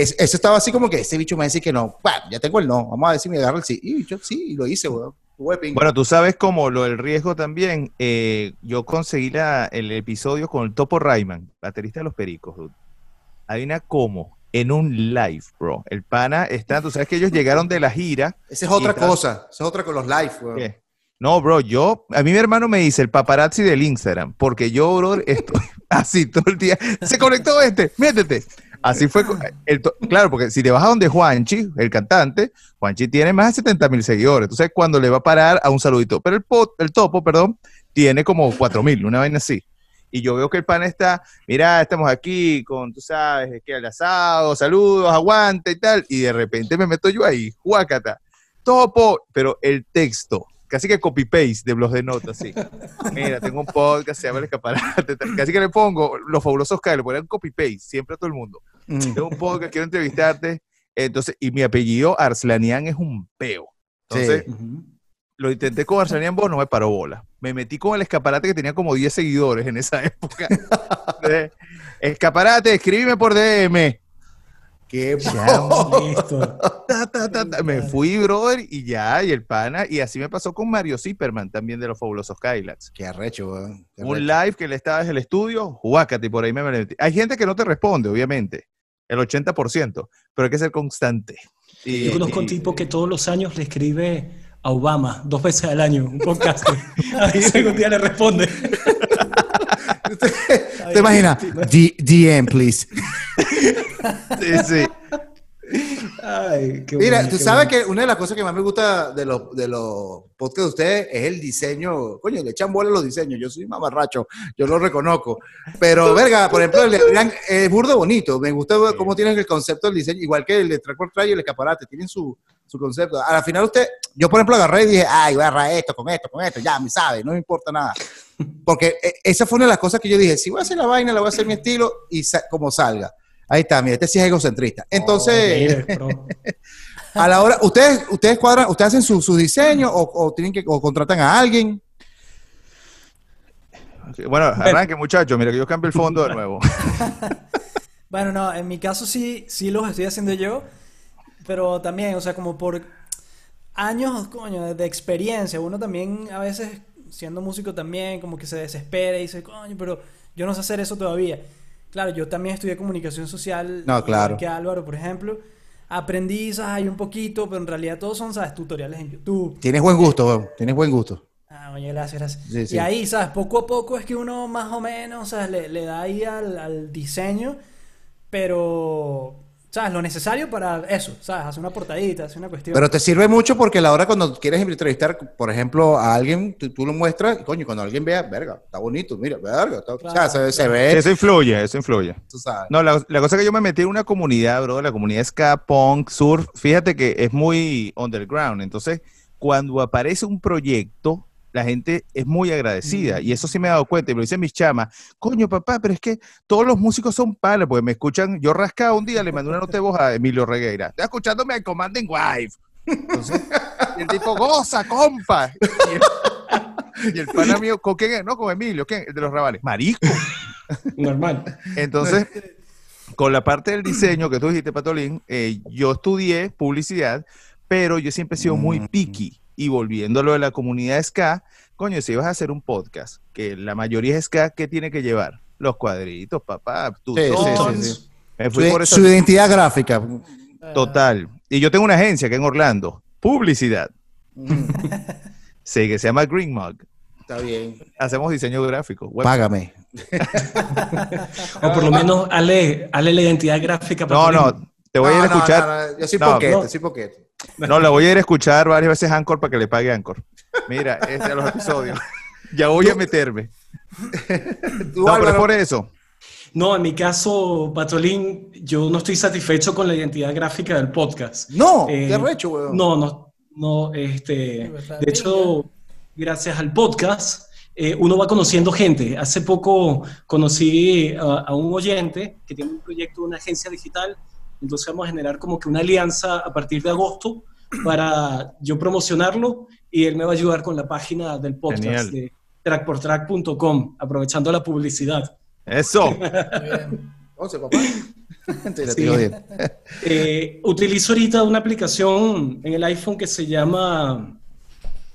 es, eso estaba así como que ese bicho me decir que no, bueno, ya tengo el no, vamos a ver si me agarra el sí. Y yo sí, lo hice, weón. Bueno, tú sabes como lo del riesgo también. eh, yo conseguí la- el episodio con el Topo Rayman, baterista de los Pericos. dude. Adivina cómo. En un live, bro. El pana está, tú sabes que ellos llegaron de la gira. Esa es otra está- cosa, esa es otra con los live, weón. ¿Qué? No, bro, yo, a mí mi hermano me dice el paparazzi del Instagram, porque yo, bro, estoy (laughs) así todo el día. Se conectó este, métete. Así fue. el claro, porque si te vas a donde Juanchi, el cantante, Juanchi tiene más de 70 mil seguidores. Entonces, cuando le va a parar a un saludito. Pero el, po- el topo, perdón, tiene como 4 mil, una vaina así. Y yo veo que el pan está, mira, estamos aquí con, tú sabes, que el asado, saludos, aguante y tal. Y de repente me meto yo ahí, Juacata, topo, pero el texto, casi que copy-paste de blogs de notas, así. Mira, tengo un podcast, se llama El Escaparate, (laughs) casi que le pongo los fabulosos K, le ponen copy-paste, siempre a todo el mundo. Mm. Tengo un podcast, quiero entrevistarte. Entonces, y mi apellido Arslanian es un peo. Entonces, Sí. lo intenté con Arslanian Boss, no me paró bola. Me metí con el escaparate que tenía como 10 seguidores en esa (laughs) época. Entonces, escaparate, escríbeme por DM. Qué (laughs) Listo. (laughs) Ta, ta, ta, ta. Me fui, brother, y ya, y el pana. Y así me pasó con Mario Zipperman, también de los fabulosos Kylax. Qué arrecho, weón. Un arrecho. live que le estaba desde el estudio, juácate, por ahí me metí. Hay gente que no te responde, obviamente, el 80%, pero hay que ser constante. Y, Yo conozco un y- tipo que todos los años le escribe a Obama dos veces al año, un podcast. A si algún día le responde. (laughs) ¿Te imaginas? D- DM, please. (laughs) Sí, sí. Ay, qué Mira, bueno, tú qué sabes bueno. que una de las cosas que más me gusta de los, de los podcasts de ustedes es el diseño. Coño, le echan bola a los diseños. Yo soy mamarracho, yo lo reconozco. Pero, (laughs) verga, por ejemplo, el de Adrián es burdo bonito. Me gusta ver cómo tienen el concepto del diseño, igual que el de Track Track y el escaparate. Tienen su, su concepto. A la final, usted, yo por ejemplo agarré y dije, ay, voy a agarrar esto, con esto, con esto, ya, me sabe, no me importa nada. (laughs) Porque eh, esa fue una de las cosas que yo dije, si voy a hacer la vaina, la voy a hacer mi estilo y sa- como salga. Ahí está, mira, este sí es egocentrista. Entonces, Oh, (laughs) a la hora, ¿ustedes, ustedes cuadran, ustedes hacen su, su diseño o, o tienen que, o contratan a alguien? Bueno, arranque, muchachos. Mira que yo cambio el fondo de (laughs) nuevo. (laughs) Bueno, no, en mi caso sí, sí los estoy haciendo yo, pero también, o sea, como por años, coño, de experiencia, uno también a veces, siendo músico también, como que se desespera y dice, coño, pero yo no sé hacer eso todavía. Claro, yo también estudié comunicación social, No, claro. que Álvaro, por ejemplo. Aprendí, ¿sabes? Hay un poquito, pero en realidad todos son, ¿sabes? Tutoriales en YouTube. Tienes buen gusto, weón, tienes buen gusto. Ah, oye, gracias, gracias. Sí, sí. Y ahí, ¿sabes? Poco a poco es que uno más o menos, ¿sabes? Le, le da ahí al, al diseño, pero, ¿sabes? Lo necesario para eso, ¿sabes? Hacer una portadita, hacer una cuestión. Pero te sirve mucho porque a la hora cuando quieres entrevistar, por ejemplo, a alguien, tú, tú lo muestras y coño, cuando alguien vea, verga, está bonito, mira, verga, está- o sea, Claro, se, se claro. ve, Eso influye, eso influye. tú sabes. No, la, la cosa es que yo me metí en una comunidad, bro, la comunidad ska, punk, surf. Fíjate que es muy underground. Entonces, cuando aparece un proyecto, la gente es muy agradecida. Y eso sí me he dado cuenta. Y me lo dicen mis chamas. Coño, papá, pero es que todos los músicos son palos, porque me escuchan. Yo rascaba un día, le mandé una nota de voz a Emilio Regueira. Está escuchándome al Commanding Wife. Entonces, y el tipo goza, compa. Y el, y el pana mío, ¿con quién es? No, con Emilio, ¿quién? El de los rabales. Marisco. Normal. Entonces, con la parte del diseño que tú dijiste, Patolín, eh, yo estudié publicidad, pero yo siempre he sido muy Mm. picky. Y volviendo a lo de la comunidad ska, coño, si vas a hacer un podcast, que la mayoría es ska, ¿qué tiene que llevar? Los cuadritos, papá, tus Sí, sí, sí. Me Su, fui por esa su identidad gráfica. total. Y yo tengo una agencia que en Orlando, publicidad, Mm, sí, que se llama Green Mug. Está bien. Hacemos diseño gráfico. web- Págame. O por lo menos hazle, hazle la identidad gráfica. No, Patolín. no, te voy a ir a No, no, escuchar. no, no, yo soy No, poquete, no. soy poquete. No, la voy a ir a escuchar varias veces Anchor para que le pague Anchor. Mira, este a los episodios. (laughs) Ya voy a meterme. (laughs) Tú, No, pero es por eso. No, en mi caso, Patolín, yo no estoy satisfecho con la identidad gráfica del podcast. No, Eh, qué arrecho, weón. No, no, no, este, de hecho, gracias al podcast, eh, uno va conociendo gente. Hace poco conocí a, a un oyente que tiene un proyecto de una agencia digital, entonces vamos a generar como que una alianza a partir de agosto para yo promocionarlo y él me va a ayudar con la página del podcast Genial. de trackportrack.com, aprovechando la publicidad. Eso. Muy bien. Once, papá. (laughs) Sí. Eh, utilizo ahorita una aplicación en el iPhone que se llama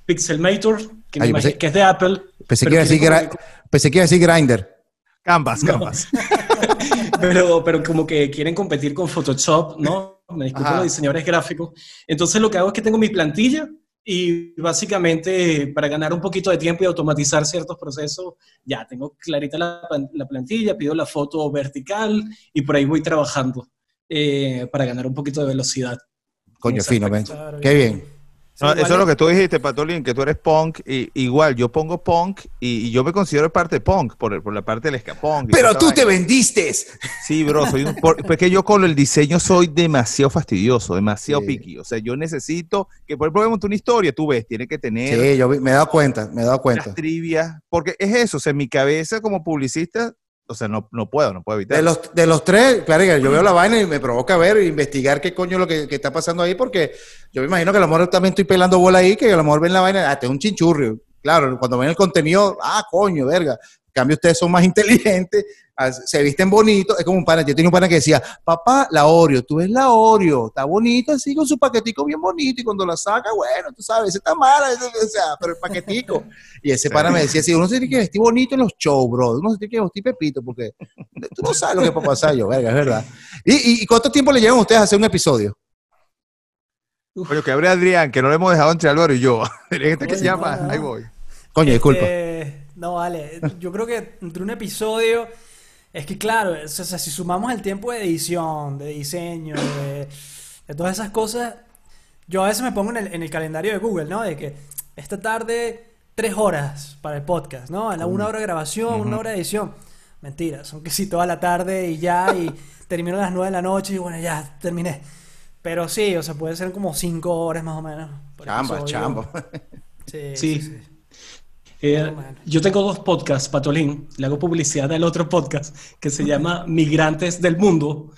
Pixelmator, que, me Ay, imagino pensé- que es de Apple. Pensé que, iba a decir tiene gra- pensé que iba a decir Grinder. Canvas, canvas. (laughs) (laughs) pero, pero como que quieren competir con Photoshop, ¿no? Me disculpan Ajá. los diseñadores gráficos. Entonces lo que hago es que tengo mi plantilla y básicamente para ganar un poquito de tiempo y automatizar ciertos procesos, ya tengo clarita la, la plantilla, pido la foto vertical y por ahí voy trabajando eh, para ganar un poquito de velocidad. Coño, fino, Qué bien. No, eso es lo que tú dijiste, Patolín, que tú eres punk. Y, igual, yo pongo punk y, y yo me considero parte de punk por, por la parte del y Pero tú te vendiste. Sí, bro, soy un por- porque yo con el diseño soy demasiado fastidioso, demasiado Sí. picky. O sea, yo necesito que, por ejemplo, vemos una historia, tú ves, tiene que tener Sí, yo me he dado cuenta, me he dado cuenta. las trivias, porque es eso, o sea, en mi cabeza como publicista, o sea, no, no puedo, no puedo evitar. De los, de los tres, claro, yo veo la vaina y me provoca ver, investigar qué coño es lo que, está pasando ahí, porque yo me imagino que a lo mejor también estoy pelando bola ahí, que a lo mejor ven la vaina, es un chinchurrio. Claro, cuando ven el contenido, ah, coño, verga. En cambio, ustedes son más (laughs) inteligentes, se visten bonitos. Es como un pana, yo tenía un pana que decía, papá, la Oreo, tú ves la Oreo, está bonito así con su paquetico bien bonito, y cuando la saca, bueno, tú sabes, ese está mala, ese- (laughs) o sea, pero el paquetico. Y ese pana me decía así, uno se tiene que vestir bonito en los shows, bro, uno se tiene que vestir pepito, porque tú no sabes lo que puede pasar yo, verga, es verdad. ¿Y, cuánto tiempo le llevan ustedes a hacer un episodio? Oye, que abre Adrián, que no le hemos dejado entre Álvaro y yo. (laughs) Hay gente que se Coño, llama, ahí voy. Coño, disculpa. Este, no, vale. Yo creo que entre un episodio. Es que, claro, o sea, si sumamos el tiempo de edición, de diseño, de, De todas esas cosas, yo a veces me pongo en el, en el calendario de Google, ¿no? De que esta tarde, tres horas para el podcast, ¿no? A la una hora de grabación, una hora de edición. Mentira, son que sí, toda la tarde y ya, y (laughs) termino a las nueve de la noche y bueno, ya terminé. Pero sí, o sea, puede ser como cinco horas más o menos. Chamba, chamba. Sí, sí. Eh, yo tengo dos podcasts, Patolín. Le hago publicidad al otro podcast que se llama Migrantes del Mundo,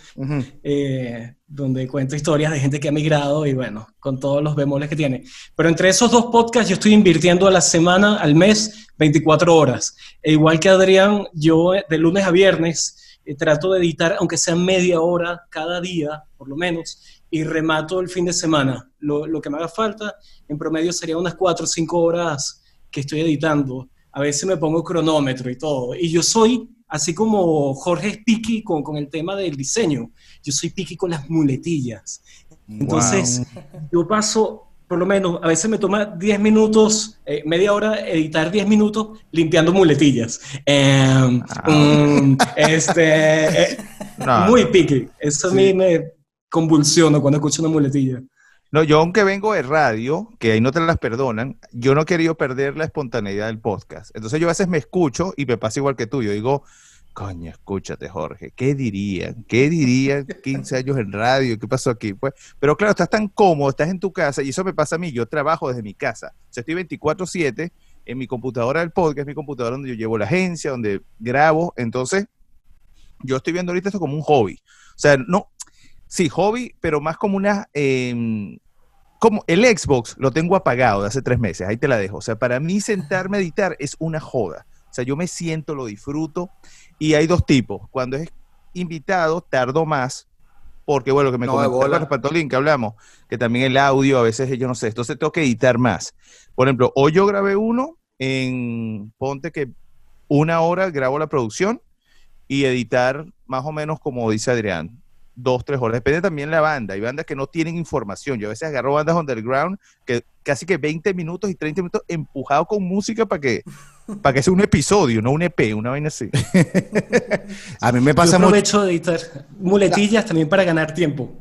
eh, donde cuento historias de gente que ha migrado y bueno, con todos los bemoles que tiene. Pero entre esos dos podcasts yo estoy invirtiendo a la semana, al mes, 24 horas. E igual que Adrián, yo eh, de lunes a viernes eh, trato de editar, aunque sea media hora cada día, por lo menos, y remato el fin de semana. Lo, lo que me haga falta, en promedio sería unas 4 o 5 horas que estoy editando. A veces me pongo cronómetro y todo. Y yo soy, así como Jorge es piqui con, con el tema del diseño, yo soy piqui con las muletillas. Entonces, yo paso, por lo menos, a veces me toma 10 minutos, eh, media hora editar 10 minutos limpiando muletillas. Em, mm, este, eh, No, muy piqui. Eso a mí me convulsiona cuando escucho una muletilla. No, yo aunque vengo de radio, que ahí no te las perdonan, yo no he querido perder la espontaneidad del podcast. Entonces yo a veces me escucho y me pasa igual que tú. Yo digo, coño, escúchate, Jorge, ¿qué dirían? ¿Qué dirían 15 años en radio? ¿Qué pasó aquí? Pues, pero claro, estás tan cómodo, estás en tu casa y eso me pasa a mí. Yo trabajo desde mi casa. O sea, estoy 24/7 en mi computadora del podcast, mi computadora donde yo llevo la agencia, donde grabo. Entonces, yo estoy viendo ahorita esto como un hobby. O sea, no, sí, hobby, pero más como una... em, como el Xbox lo tengo apagado de hace tres meses, ahí te la dejo. O sea, para mí sentarme a editar es una joda. O sea, yo me siento, lo disfruto. Y hay dos tipos. Cuando es invitado, tardo más. Porque, bueno, lo que me No, comentaba Patolín, que hablamos, que también el audio a veces yo no sé, entonces tengo que editar más. Por ejemplo, hoy yo grabé uno en, ponte que una hora grabo la producción y editar más o menos como dice Adrián, dos, tres horas. Depende también la banda. Hay bandas que no tienen información. Yo a veces agarro bandas underground que casi que 20 minutos y 30 minutos empujado con música para que, (laughs) para que sea un episodio, no un EP, una vaina así. (laughs) A mí me Yo pasa mucho. aprovecho de editar muletillas también para ganar tiempo.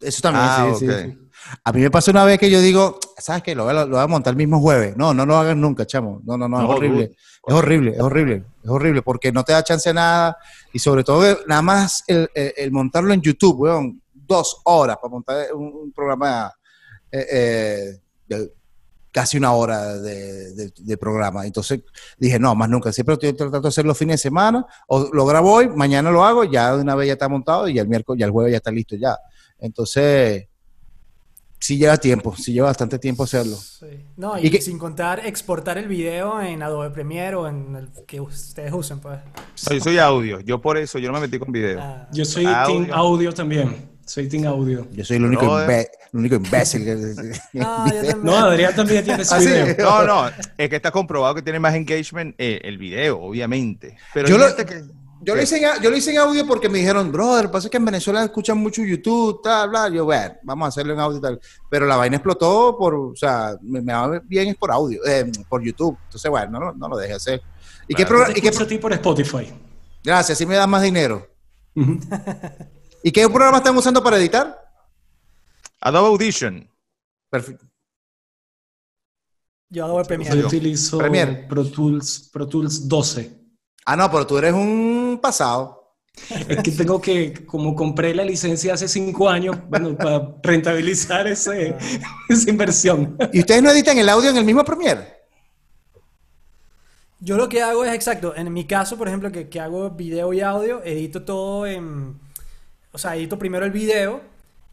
Eso también, Ah, sí, sí, sí. A mí me pasó una vez que yo digo, ¿sabes qué? Lo voy a, lo voy a montar el mismo jueves. No, no lo hagas nunca, chamo. No, no, no, es horrible. dude. Es horrible, es horrible, es horrible, porque no te da chance a nada. Y sobre todo, nada más el, montarlo en YouTube, weón, dos horas para montar un, programa eh, eh, casi una hora de, programa. Entonces dije, no, más nunca. Siempre estoy tratando de hacer los fines de semana, o lo grabo hoy, mañana lo hago, ya de una vez ya está montado y el miércoles, ya el jueves ya está listo ya. Entonces, sí lleva tiempo, sí lleva bastante tiempo hacerlo. Sí. No, ¿Y sin contar exportar el video en Adobe Premiere o en el que ustedes usen, pues. No, yo soy audio, yo por eso, yo no me metí con video. Ah, Yo soy Audio. Team Audio también. Soy Team Audio. Yo soy el único, Brother. imbe- el único imbécil que... (laughs) No. No, Adrián también tiene (laughs) su Ah, sí. video. No, no, es que está comprobado que tiene más engagement eh, el video, obviamente. Pero Yo lo- que- Yo lo, hice en, yo lo hice en audio porque me dijeron, brother, pasa que en Venezuela escuchan mucho YouTube, tal, bla. Yo, bueno, vamos a hacerlo en audio y tal. Pero la vaina explotó por, o sea, me, me va bien es por audio, eh, por YouTube. Entonces, bueno, no, no lo dejé hacer. ¿Y qué programa? Y qué ti por Spotify. Gracias, así me das más dinero. ¿Y qué programa están usando para editar? Adobe Audition. Perfecto. Yo Adobe Yo Premiere. utilizo Premiere. Pro Tools, Pro Tools 12. Ah, no, pero tú eres un pasado. Es que tengo que, como compré la licencia hace cinco años, bueno, (laughs) para rentabilizar ese, esa inversión. ¿Y ustedes no editan el audio en el mismo Premiere? Yo lo que hago es exacto. En mi caso, por ejemplo, que, que hago video y audio, edito todo en. O sea, edito primero el video,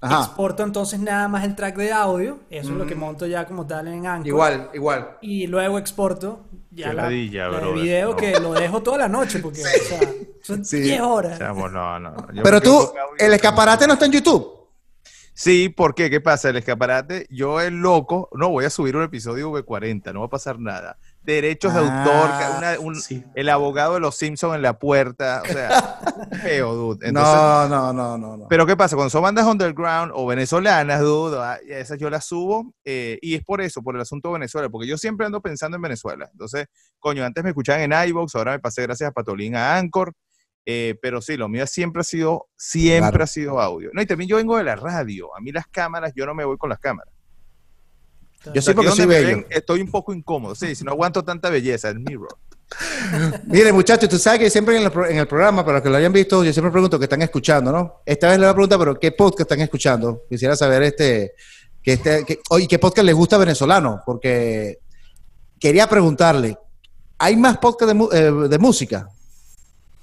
Ajá. exporto entonces nada más el track de audio. Eso es lo que monto ya como tal en Anchor. Igual, igual. Y luego exporto ya Qué la, ladilla, la de brother. video No. que lo dejo toda la noche porque, o sea, (laughs) son Sí. 10 horas. Chamo, no, no. Yo Pero tú, el escaparate no está en YouTube. Sí, ¿por qué? ¿Qué pasa? El escaparate, yo el loco, no voy a subir un episodio V40, no va a pasar nada. Derechos de Ah, autor, ca- una- un- Sí. el abogado de los Simpsons en la puerta, o sea, (laughs) feo, dude. Entonces, no, no, no, no, no. Pero ¿qué pasa? Cuando son bandas underground o venezolanas, dude, ah, esas yo las subo eh, y es por eso, por el asunto de Venezuela, porque yo siempre ando pensando en Venezuela. Entonces, coño, antes me escuchaban en iVoox, ahora me pasé gracias a Patolín a Anchor Eh, pero sí, lo mío siempre ha sido, siempre Claro. ha sido audio. No, y también yo vengo de la radio. A mí las cámaras, yo no me voy con las cámaras. Yo O sí porque soy bello. ven, estoy un poco incómodo. Sí, si no aguanto tanta belleza, el mirror. (laughs) Mire, muchachos, tú sabes que siempre en el, pro- en el programa, para los que lo hayan visto, yo siempre pregunto qué están escuchando, ¿no? Esta vez le voy a preguntar, pero ¿qué podcast están escuchando? Quisiera saber este, que este, que, oye, ¿qué podcast les gusta venezolano? Porque quería preguntarle, ¿hay más podcast de, eh, de música?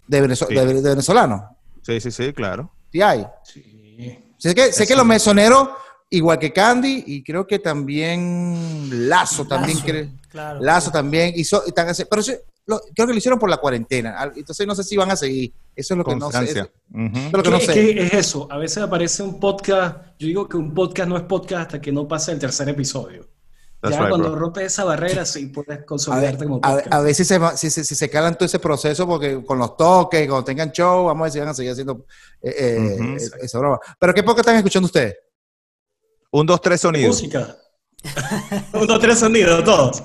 De, Sí. de, de venezolano. Sí, sí, sí, claro. Sí hay. Sí. Sé que, sé que los mesoneros, igual que Candy, y creo que también Lazo, también Lazo. Claro. Lazo también hizo, están pero sí, lo- creo que lo hicieron por la cuarentena. Entonces no sé si van a seguir. Eso es lo que no sé. Es lo que no Es sé. que es eso, a veces aparece un podcast, yo digo que un podcast no es podcast hasta que no pasa el tercer episodio. That's ya right, cuando bro. rompe esa barrera, sí puedes A consolidarte como a, podcast. a ver si se, si, se- si se calan todo ese proceso, porque con los toques, cuando tengan show, vamos a ver si van a seguir haciendo eh, eh, esa broma. Pero ¿qué podcast están escuchando ustedes? (laughs) Un, dos, tres sonidos. Música. Uno, tres sonidos, todos.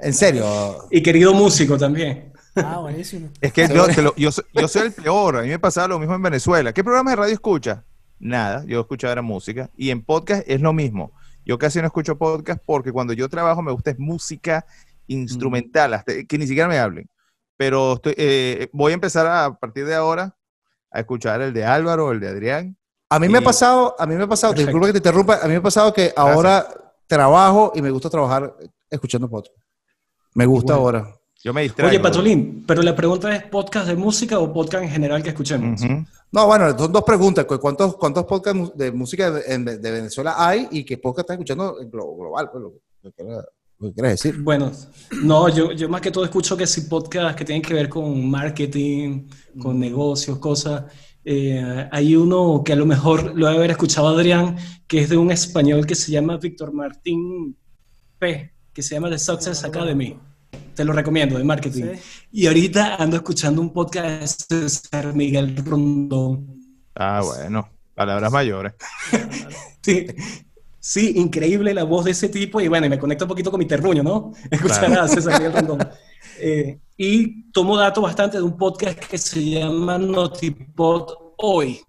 En serio. Y querido músico también. Ah, buenísimo. Es que yo, te lo- yo, soy- yo soy el peor. A mí me pasaba lo mismo en Venezuela. ¿Qué programas de radio escuchas? Nada. Yo escuchaba era música. Y en podcast es lo mismo. Yo casi no escucho podcast porque cuando yo trabajo me gusta es música instrumental, hasta que ni siquiera me hablen. Pero estoy, eh, voy a empezar a, a partir de ahora a escuchar el de Álvaro, el de Adrián. A mí me ha pasado, a mí me ha pasado, Perfecto. disculpa que te interrumpa, a mí me ha pasado que ahora trabajo y me gusta trabajar escuchando podcast. Me gusta Bueno. ahora. Yo me distraigo. Oye, Patolín, pero la pregunta es podcast de música o podcast en general que escuchemos. No, bueno, son dos preguntas. ¿cu- ¿Cuántos, cuántos podcasts de música de, en- de Venezuela hay y qué podcast estás escuchando en glo- global? Pues, lo, que lo que quieras decir. Bueno, no, yo, yo más que todo escucho que si podcast que tienen que ver con marketing, con negocios, cosas. Eh, hay uno que a lo mejor lo debe haber escuchado Adrián, que es de un español que se llama Víctor Martín P, que se llama The Success Academy. Te lo recomiendo, de marketing. Sí. Y ahorita ando escuchando un podcast de César Miguel Rondón. Ah, bueno. Palabras mayores. (laughs) Sí, sí, increíble la voz de ese tipo y bueno, y me conecta un poquito con mi terruño, ¿no? Escuchar Claro. a César Miguel Rondón. (laughs) Eh, y tomo datos bastante de un podcast que se llama Notipod Hoy,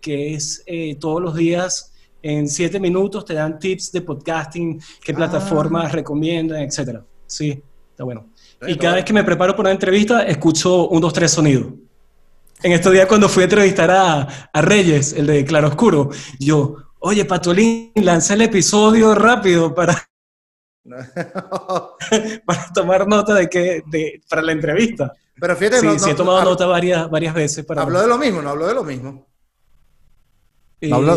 que es eh, todos los días en siete minutos te dan tips de podcasting, qué Ah. plataformas recomiendan, etcétera. Sí, está bueno. Y Bueno. cada vez que me preparo para una entrevista, escucho un, dos, tres sonidos. En estos días cuando fui a entrevistar a, a Reyes, el de Claroscuro, yo, oye, Patolín, lanza el episodio rápido para, (laughs) para tomar nota de que, de, para la entrevista. Pero fíjate, Sí, no, sí, he tomado nota varias, varias veces para... habló de lo mismo, no habló de lo mismo. eh, No, habló-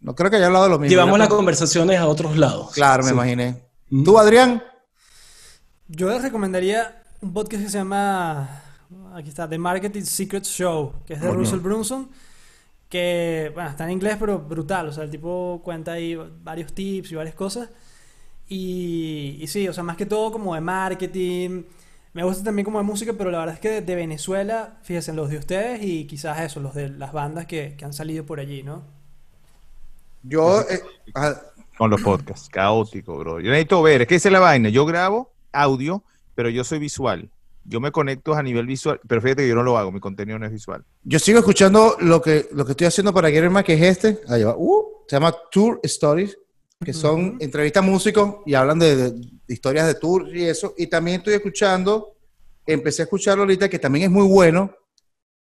no creo que haya hablado de lo mismo. llevamos las conversaciones a otros lados. Claro, me Sí. imaginé. Mm. ¿Tú, Adrián? Yo les recomendaría un podcast que se llama, aquí está, The Marketing Secrets Show, que es de. Russell Brunson, que, bueno, está en inglés, pero brutal, o sea, el tipo cuenta ahí varios tips y varias cosas. Y, y sí, o sea, más que todo como de marketing. Me gusta también como de música, pero la verdad es que de, de Venezuela, fíjense, los de ustedes y quizás eso, los de las bandas que, que han salido por allí, ¿no? Yo, eh, ah, Con los podcasts. Caótico, bro. Yo necesito ver. Es que esa es la vaina. Yo grabo audio, pero yo soy visual. Yo me conecto a nivel visual, pero fíjate que yo no lo hago. Mi contenido no es visual. yo sigo escuchando lo que, lo que estoy haciendo para Guillermo, que es este. Ahí va. Uh, se llama Tour Stories, que son Ujú. entrevistas a músicos y hablan de, de- de historias de tour y eso. Y también estoy escuchando, empecé a escucharlo ahorita, que también es muy bueno.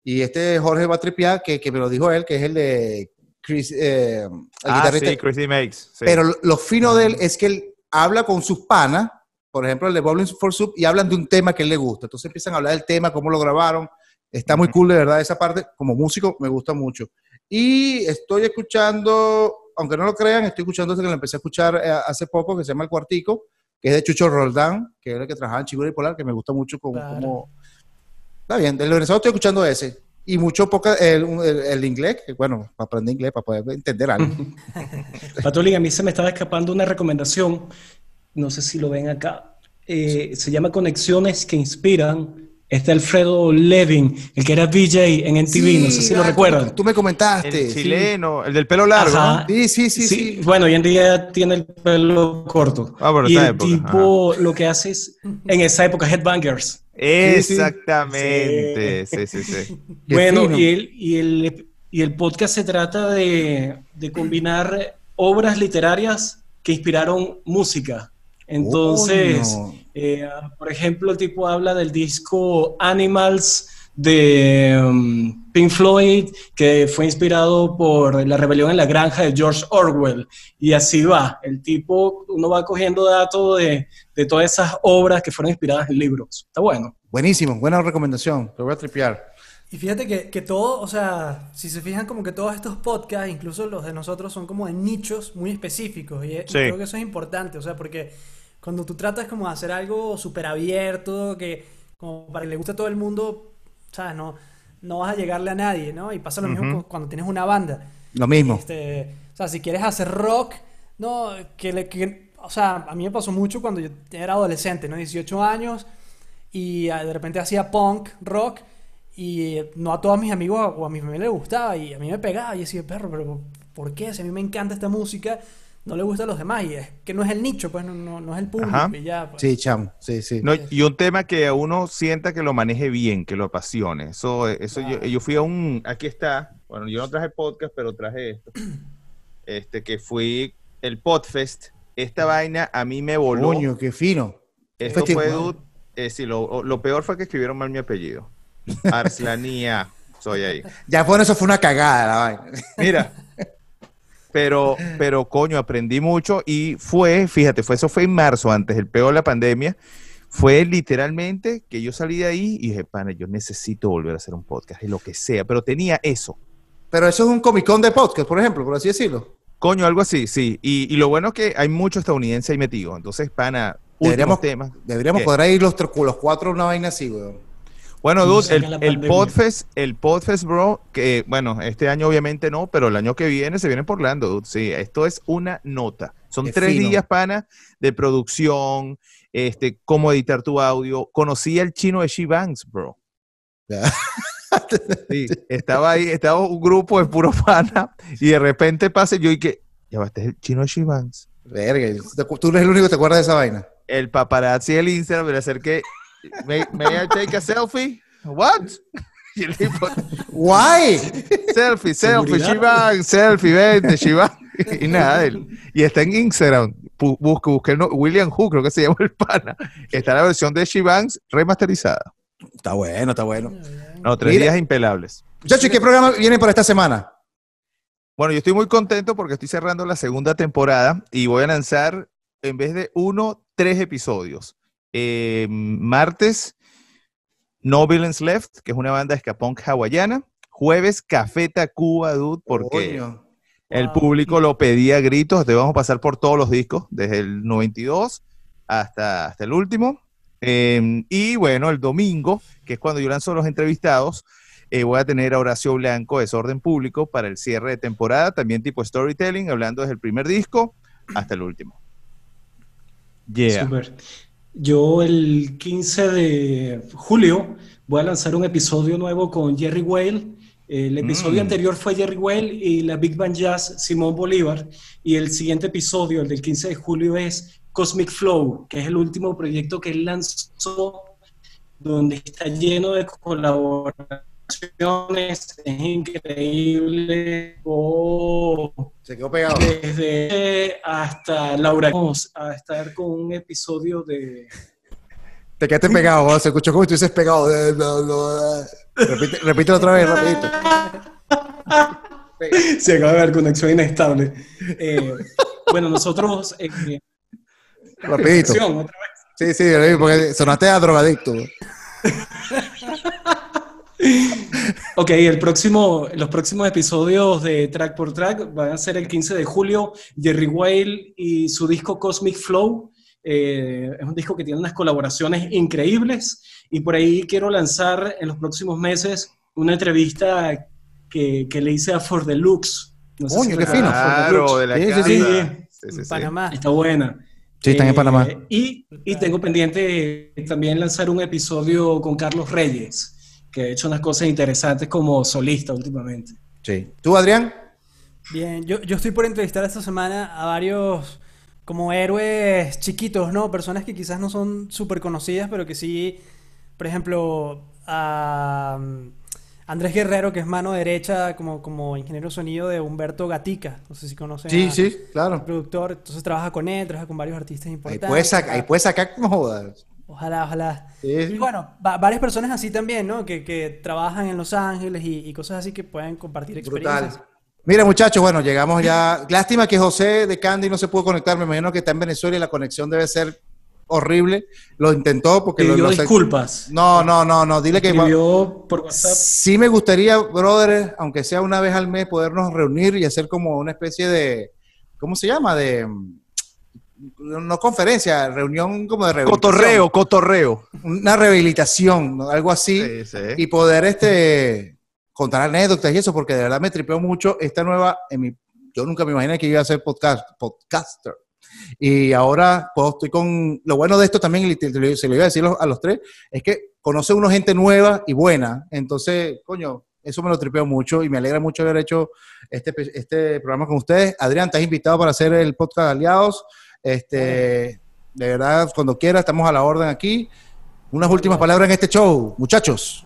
Y este Jorge Batripiá, que, que me lo dijo él, que es el de Chris, eh, el Ah, guitarrista. sí, Christy Makes. sí. Pero lo- lo fino de él es que él habla con sus panas, por ejemplo, el de Bowling for Soup, y hablan de un tema que él le gusta. Entonces empiezan a hablar del tema, cómo lo grabaron. Está muy cool, de verdad, esa parte. Como músico, me gusta mucho. Y estoy escuchando, aunque no lo crean, estoy escuchando este que lo empecé a escuchar eh, hace poco, que se llama El Cuartico, que es de Chucho Roldán, que es el que trabajaba en y Polar, que me gusta mucho como... Claro. como- Está bien, del venezolano estoy escuchando ese. Y mucho poca, el, el- el inglés, que bueno, para aprender inglés, para poder entender algo. (laughs) Patolín, a mí se me estaba escapando una recomendación, no sé si lo ven acá, Eh, se llama Conexiones que Inspiran, es de Alfredo Levin, el que era VJ en NTV, no sé si lo ah, tú- recuerdan. Tú me comentaste. el chileno, el del pelo largo. Ajá. Sí, sí, sí, Sí, sí. Bueno, hoy en día tiene el pelo corto. Ah, pero y esa el época, tipo lo que hace es, en esa época, Headbangers. Exactamente. Sí, sí, sí. (laughs) Bueno, y el, y, el, y el podcast se trata de, de combinar obras literarias que inspiraron música. Entonces, Coño. eh, por ejemplo, el tipo habla del disco Animals de um, Pink Floyd, que fue inspirado por la rebelión en la granja de George Orwell. Y así va. El tipo, uno va cogiendo datos de, de todas esas obras que fueron inspiradas en libros. Está bueno. Buenísimo, buena recomendación. Lo voy a tripear. Y fíjate que, que todo, o sea, si se fijan como que todos estos podcasts, incluso los de nosotros, son como de nichos muy específicos. Y, y Sí. creo que eso es importante, o sea, porque cuando tú tratas como de hacer algo súper abierto, que como para que le guste a todo el mundo, ¿sabes? No, no vas a llegarle a nadie, ¿no? Y pasa lo mismo cuando tienes una banda. Lo mismo. Este, o sea, si quieres hacer rock, no, que, le, que- o sea, a mí me pasó mucho cuando yo era adolescente, ¿no? 18 años, y ah, de repente hacía punk, rock, y no a todos mis amigos o a mi familia le gustaba, y a mí me pegaba, y decía, perro, pero ¿por qué? Si a mí me encanta esta música, no le gusta a los demás, y es que no es el nicho, pues no, no, no es el público, Ajá. y ya, pues. Sí, chamo. Sí, sí. No, y un tema que a uno sienta que lo maneje bien, que lo apasione. Eso, eso yo, yo fui a un, aquí está, bueno, yo no traje podcast, pero traje esto, (clears throat) este, que fui el Podfest. Esta vaina a mí me voló. Coño, qué fino. Esto Festival. fue, dude, eh, sí, lo, lo peor fue que escribieron mal mi apellido. Arslanía, soy ahí. Ya bueno, eso fue una cagada la vaina. Mira. (laughs) Pero, pero coño, aprendí mucho y fue, fíjate, fue eso fue en marzo, antes del peor de la pandemia. Fue literalmente que yo salí de ahí y dije, pana, yo necesito volver a hacer un podcast, y lo que sea, pero tenía eso. Pero eso es un Comic Con de podcast, por ejemplo, por así decirlo. Coño, algo así, sí. Y, y lo bueno es que hay mucho estadounidense ahí metido. Entonces, pana, Deberíamos, temas. deberíamos ¿Qué? poder ir los, los cuatro una vaina así, weón. Bueno, dude, el, el. Podfest, el Podfest, bro, que bueno, este año obviamente no, pero el año que viene se viene por Orlando, dude. Sí, esto es una nota. Son tres fino. días, pana, de producción, este, cómo editar tu audio. Conocí al chino de She Banks, bro. (laughs) Sí, estaba ahí, estaba un grupo de puro pana, y de repente pasa yo y que, ya va, este es el chino de She Banks. Verga, tú- tú eres el único que te acuerdas de esa vaina. El paparazzi del Instagram me le acerqué, ¿may, may I take a selfie? What? (laughs) Y el tipo, Guay. Selfie, selfie. Shivan, selfie, vente, Shivan. Y nada, él. Y está en Instagram. Bu- Busque, busque, no, William Hu, creo que se llama el pana. Está la versión de Shivan remasterizada. Está bueno, está bueno. No, tres Mira. días impelables. Muchachos, ¿y qué programa viene para esta semana? Bueno, yo estoy muy contento porque estoy cerrando la segunda temporada y voy a lanzar, en vez de uno, tres episodios. Eh, martes, No Villains Left, que es una banda de punk hawaiana. Jueves, Café Tacuba, dude, porque. El Wow. público lo pedía a gritos, te vamos a pasar por todos los discos, desde el 92 hasta, hasta el último. Eh, y bueno, el domingo, que es cuando yo lanzo los entrevistados, eh, voy a tener a Horacio Blanco, Desorden Público, para el cierre de temporada, también tipo storytelling, hablando desde el primer disco hasta el último. Yeah. Súper. Yo el 15 de julio voy a lanzar un episodio nuevo con Jerry Whale. El episodio Mm. anterior fue Jerry Whale y la Big Band Jazz Simón Bolívar. Y el siguiente episodio, el del 15 de julio, es Cosmic Flow, que es el último proyecto que él lanzó, donde está lleno de colaboraciones. Es increíble. Oh, Se quedó pegado. desde hasta Laura vamos a estar con un episodio de Te quedaste pegado, se escuchó como si estuvieses pegado. Repite, repítelo otra vez, rapidito. (laughs) se acaba de ver conexión inestable Eh, bueno nosotros eh, Rapidito. otra vez. Sí, sí, porque sonaste a drogadicto. (laughs) ok el próximo los próximos episodios de track por track van a ser el 15 de julio Jerry Whale y su disco Cosmic Flow Eh, es un disco que tiene unas colaboraciones increíbles y por ahí quiero lanzar en los próximos meses una entrevista que, que le hice a For Deluxe. No sé Coño, qué recuerdan fino. Claro, de la Sí, sí, casa. sí. Sí, sí, en sí. Panamá. Está buena. Sí, están en Eh, Panamá. Y, y tengo pendiente también lanzar un episodio con Carlos Reyes, que ha hecho unas cosas interesantes como solista últimamente. Sí. ¿Tú, Adrián? Bien, yo, yo estoy por entrevistar esta semana a varios como héroes chiquitos, ¿no? Personas que quizás no son súper conocidas, pero que sí por ejemplo, a um, Andrés Guerrero, que es mano derecha como, como ingeniero de sonido de Humberto Gatica. No sé si conocen Sí, a- sí, claro. productor. Entonces trabaja con él, trabaja con varios artistas Ahí importantes. puedes sacar, ahí puedes sacar como jodas. Ojalá, ojalá. Sí. Y bueno, va- varias personas así también, ¿no? Que, que trabajan en Los Ángeles y, y cosas así que pueden compartir experiencias. Brutal. Mira, muchachos, bueno, llegamos ya. Lástima que José de Candy no se pudo conectar. Me imagino que está en Venezuela y la conexión debe ser horrible. Lo intentó porque lo, Pidió lo- disculpas. No, no, no, no. Dile que por WhatsApp. sí me gustaría, brother, aunque sea una vez al mes, podernos reunir y hacer como una especie de, ¿cómo se llama? De no conferencia, reunión como de rehabilitación. Cotorreo, cotorreo. Una rehabilitación, ¿no? algo así. Sí, sí. y poder este contar anécdotas y eso, porque de verdad me tripeó mucho esta nueva, en mi, yo nunca me imaginé que iba a ser podcast, podcaster. Y ahora pues, estoy con, lo bueno de esto también, y te- te- se lo iba a decir a los tres, es que conoce uno gente nueva y buena, entonces, coño, eso me lo tripeó mucho y me alegra mucho haber hecho este, este programa con ustedes. Adrián, estás invitado para hacer el podcast de Aliados. Este, de verdad, cuando quieras, estamos a la orden aquí. Unas últimas palabras en este show, muchachos.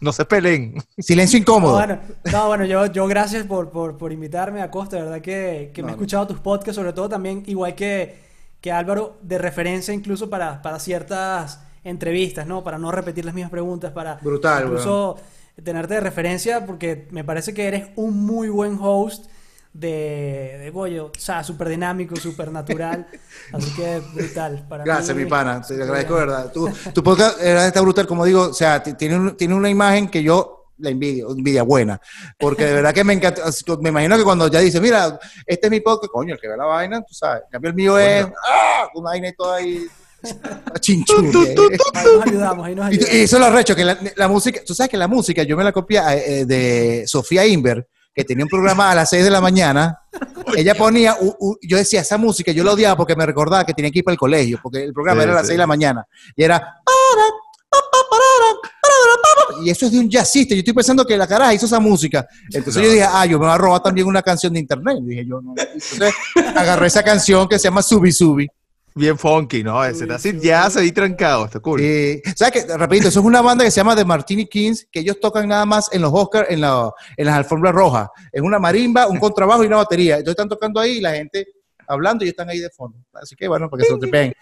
No se peleen. Silencio No, incómodo. bueno, no, bueno, yo, yo gracias por, por, por invitarme a Costa, de verdad que, que me he No, no. escuchado tus podcasts, sobre todo también, igual que, que Álvaro, de referencia incluso para, para ciertas entrevistas, ¿no? Para no repetir las mismas preguntas, para Brutal, incluso tenerte de referencia, porque me parece que eres un muy buen host de, de Goyo, o sea, súper dinámico, súper natural, (laughs) así que brutal. Para Gracias, mí, mi pana. Te agradezco, bien. verdad. Tu, tu podcast está brutal, como digo, o sea, tiene, un- tiene una imagen que yo la envidio, envidia buena, porque de verdad que me encanta. Me imagino que cuando ya dice, mira, este es mi podcast, coño, el que ve la vaina, tú sabes. En cambio, el mío es, ¡ah! Una vaina y todo (laughs) ahí. Nos ayudamos, ahí nos Y, eso es lo recho, que la, la música, tú sabes que la música, yo me la copié eh, de Sofía Inver, que tenía un programa a las 6 de la mañana. Ella ponía, u- u- yo decía, esa música, yo la odiaba porque me recordaba que tenía que ir para el colegio, porque el programa Sí, era a las sí. 6 de la mañana. Y era... Y eso es de un jazzista. Yo estoy pensando que la caraja hizo esa música. Entonces No. yo dije, ah, yo me voy a robar también una canción de internet. Dije yo, no. Entonces agarré esa canción que se llama Subi Subi. Bien funky, ¿no? Ese así ya se ahí trancado, está cool. Eh, ¿Sabes qué? Repito, eso es una banda que se llama The Martini Kings, que ellos tocan nada más en los Oscars, en, la- en las alfombras rojas. Es una marimba, un contrabajo y una batería. Entonces están tocando ahí y la gente hablando y ellos están ahí de fondo. Así que bueno, para que se lo tripeen.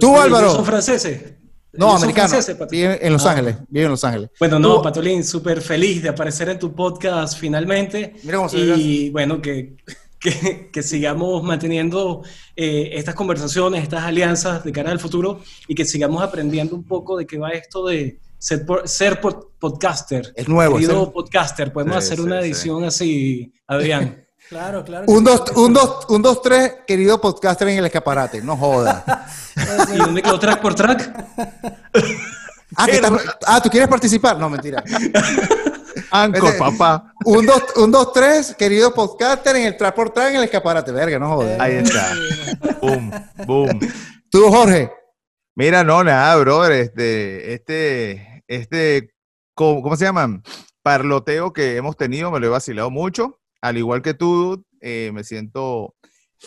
Tú, ¿Ellos Álvaro. ¿Son franceses? No, ¿Ellos son americano. franceses, Pato? Vive en Los Ah. Ángeles. Vive en Los Ángeles. Bueno, no, Tú- Patolín, súper feliz de aparecer en tu podcast finalmente. Mira cómo se Y bueno, que, que, que sigamos manteniendo eh, estas conversaciones, estas alianzas de cara al futuro y que sigamos aprendiendo un poco de qué va esto de ser, por- ser pod- podcaster. Es nuevo, Querido es el- podcaster, podemos Sí, hacer sí, una sí. edición así, Adrián. (laughs) Claro, claro. Un, sí, dos, un, sí. dos, un, dos, tres, querido podcaster en el escaparate. No joda. (laughs) ¿Y dónde quedó track por track? Ah, que (laughs) estás- ah, ¿tú quieres participar? No, mentira. Anchor, Ese- papá. (laughs) Un, dos, un, dos, tres, querido podcaster en el track por track en el escaparate. Verga, no joda. Ahí está. Boom, boom. Tú, Jorge. Mira, no, nada, brother. Este, este, este, ¿cómo, cómo se llaman? Parloteo que hemos tenido, me lo he vacilado mucho. Al igual que tú, eh, me siento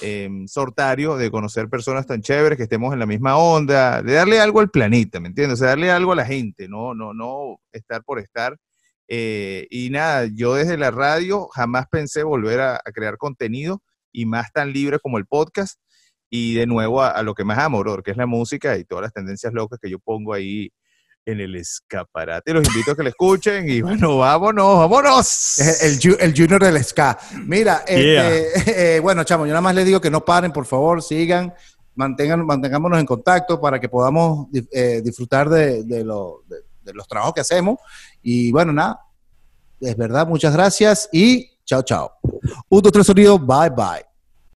eh, sortario de conocer personas tan chéveres que estemos en la misma onda, de darle algo al planeta, ¿me entiendes? O sea, darle algo a la gente, no, no, no estar por estar. Eh, y nada, yo desde la radio jamás pensé volver a, a crear contenido y más tan libre como el podcast y de nuevo a, a lo que más amo, bro, que es la música y todas las tendencias locas que yo pongo ahí en el escaparate. Los invito a que la escuchen y bueno, vámonos, vámonos. El, el junior del ska. Mira, este, (laughs) eh, bueno, chamo, yo nada más les digo que no paren, por favor, sigan, mantengan, mantengámonos en contacto para que podamos eh, disfrutar de, de lo- de los trabajos que hacemos. Y bueno, nada, es verdad, muchas gracias y chao, chao. Un, dos, tres, sonido, bye, bye.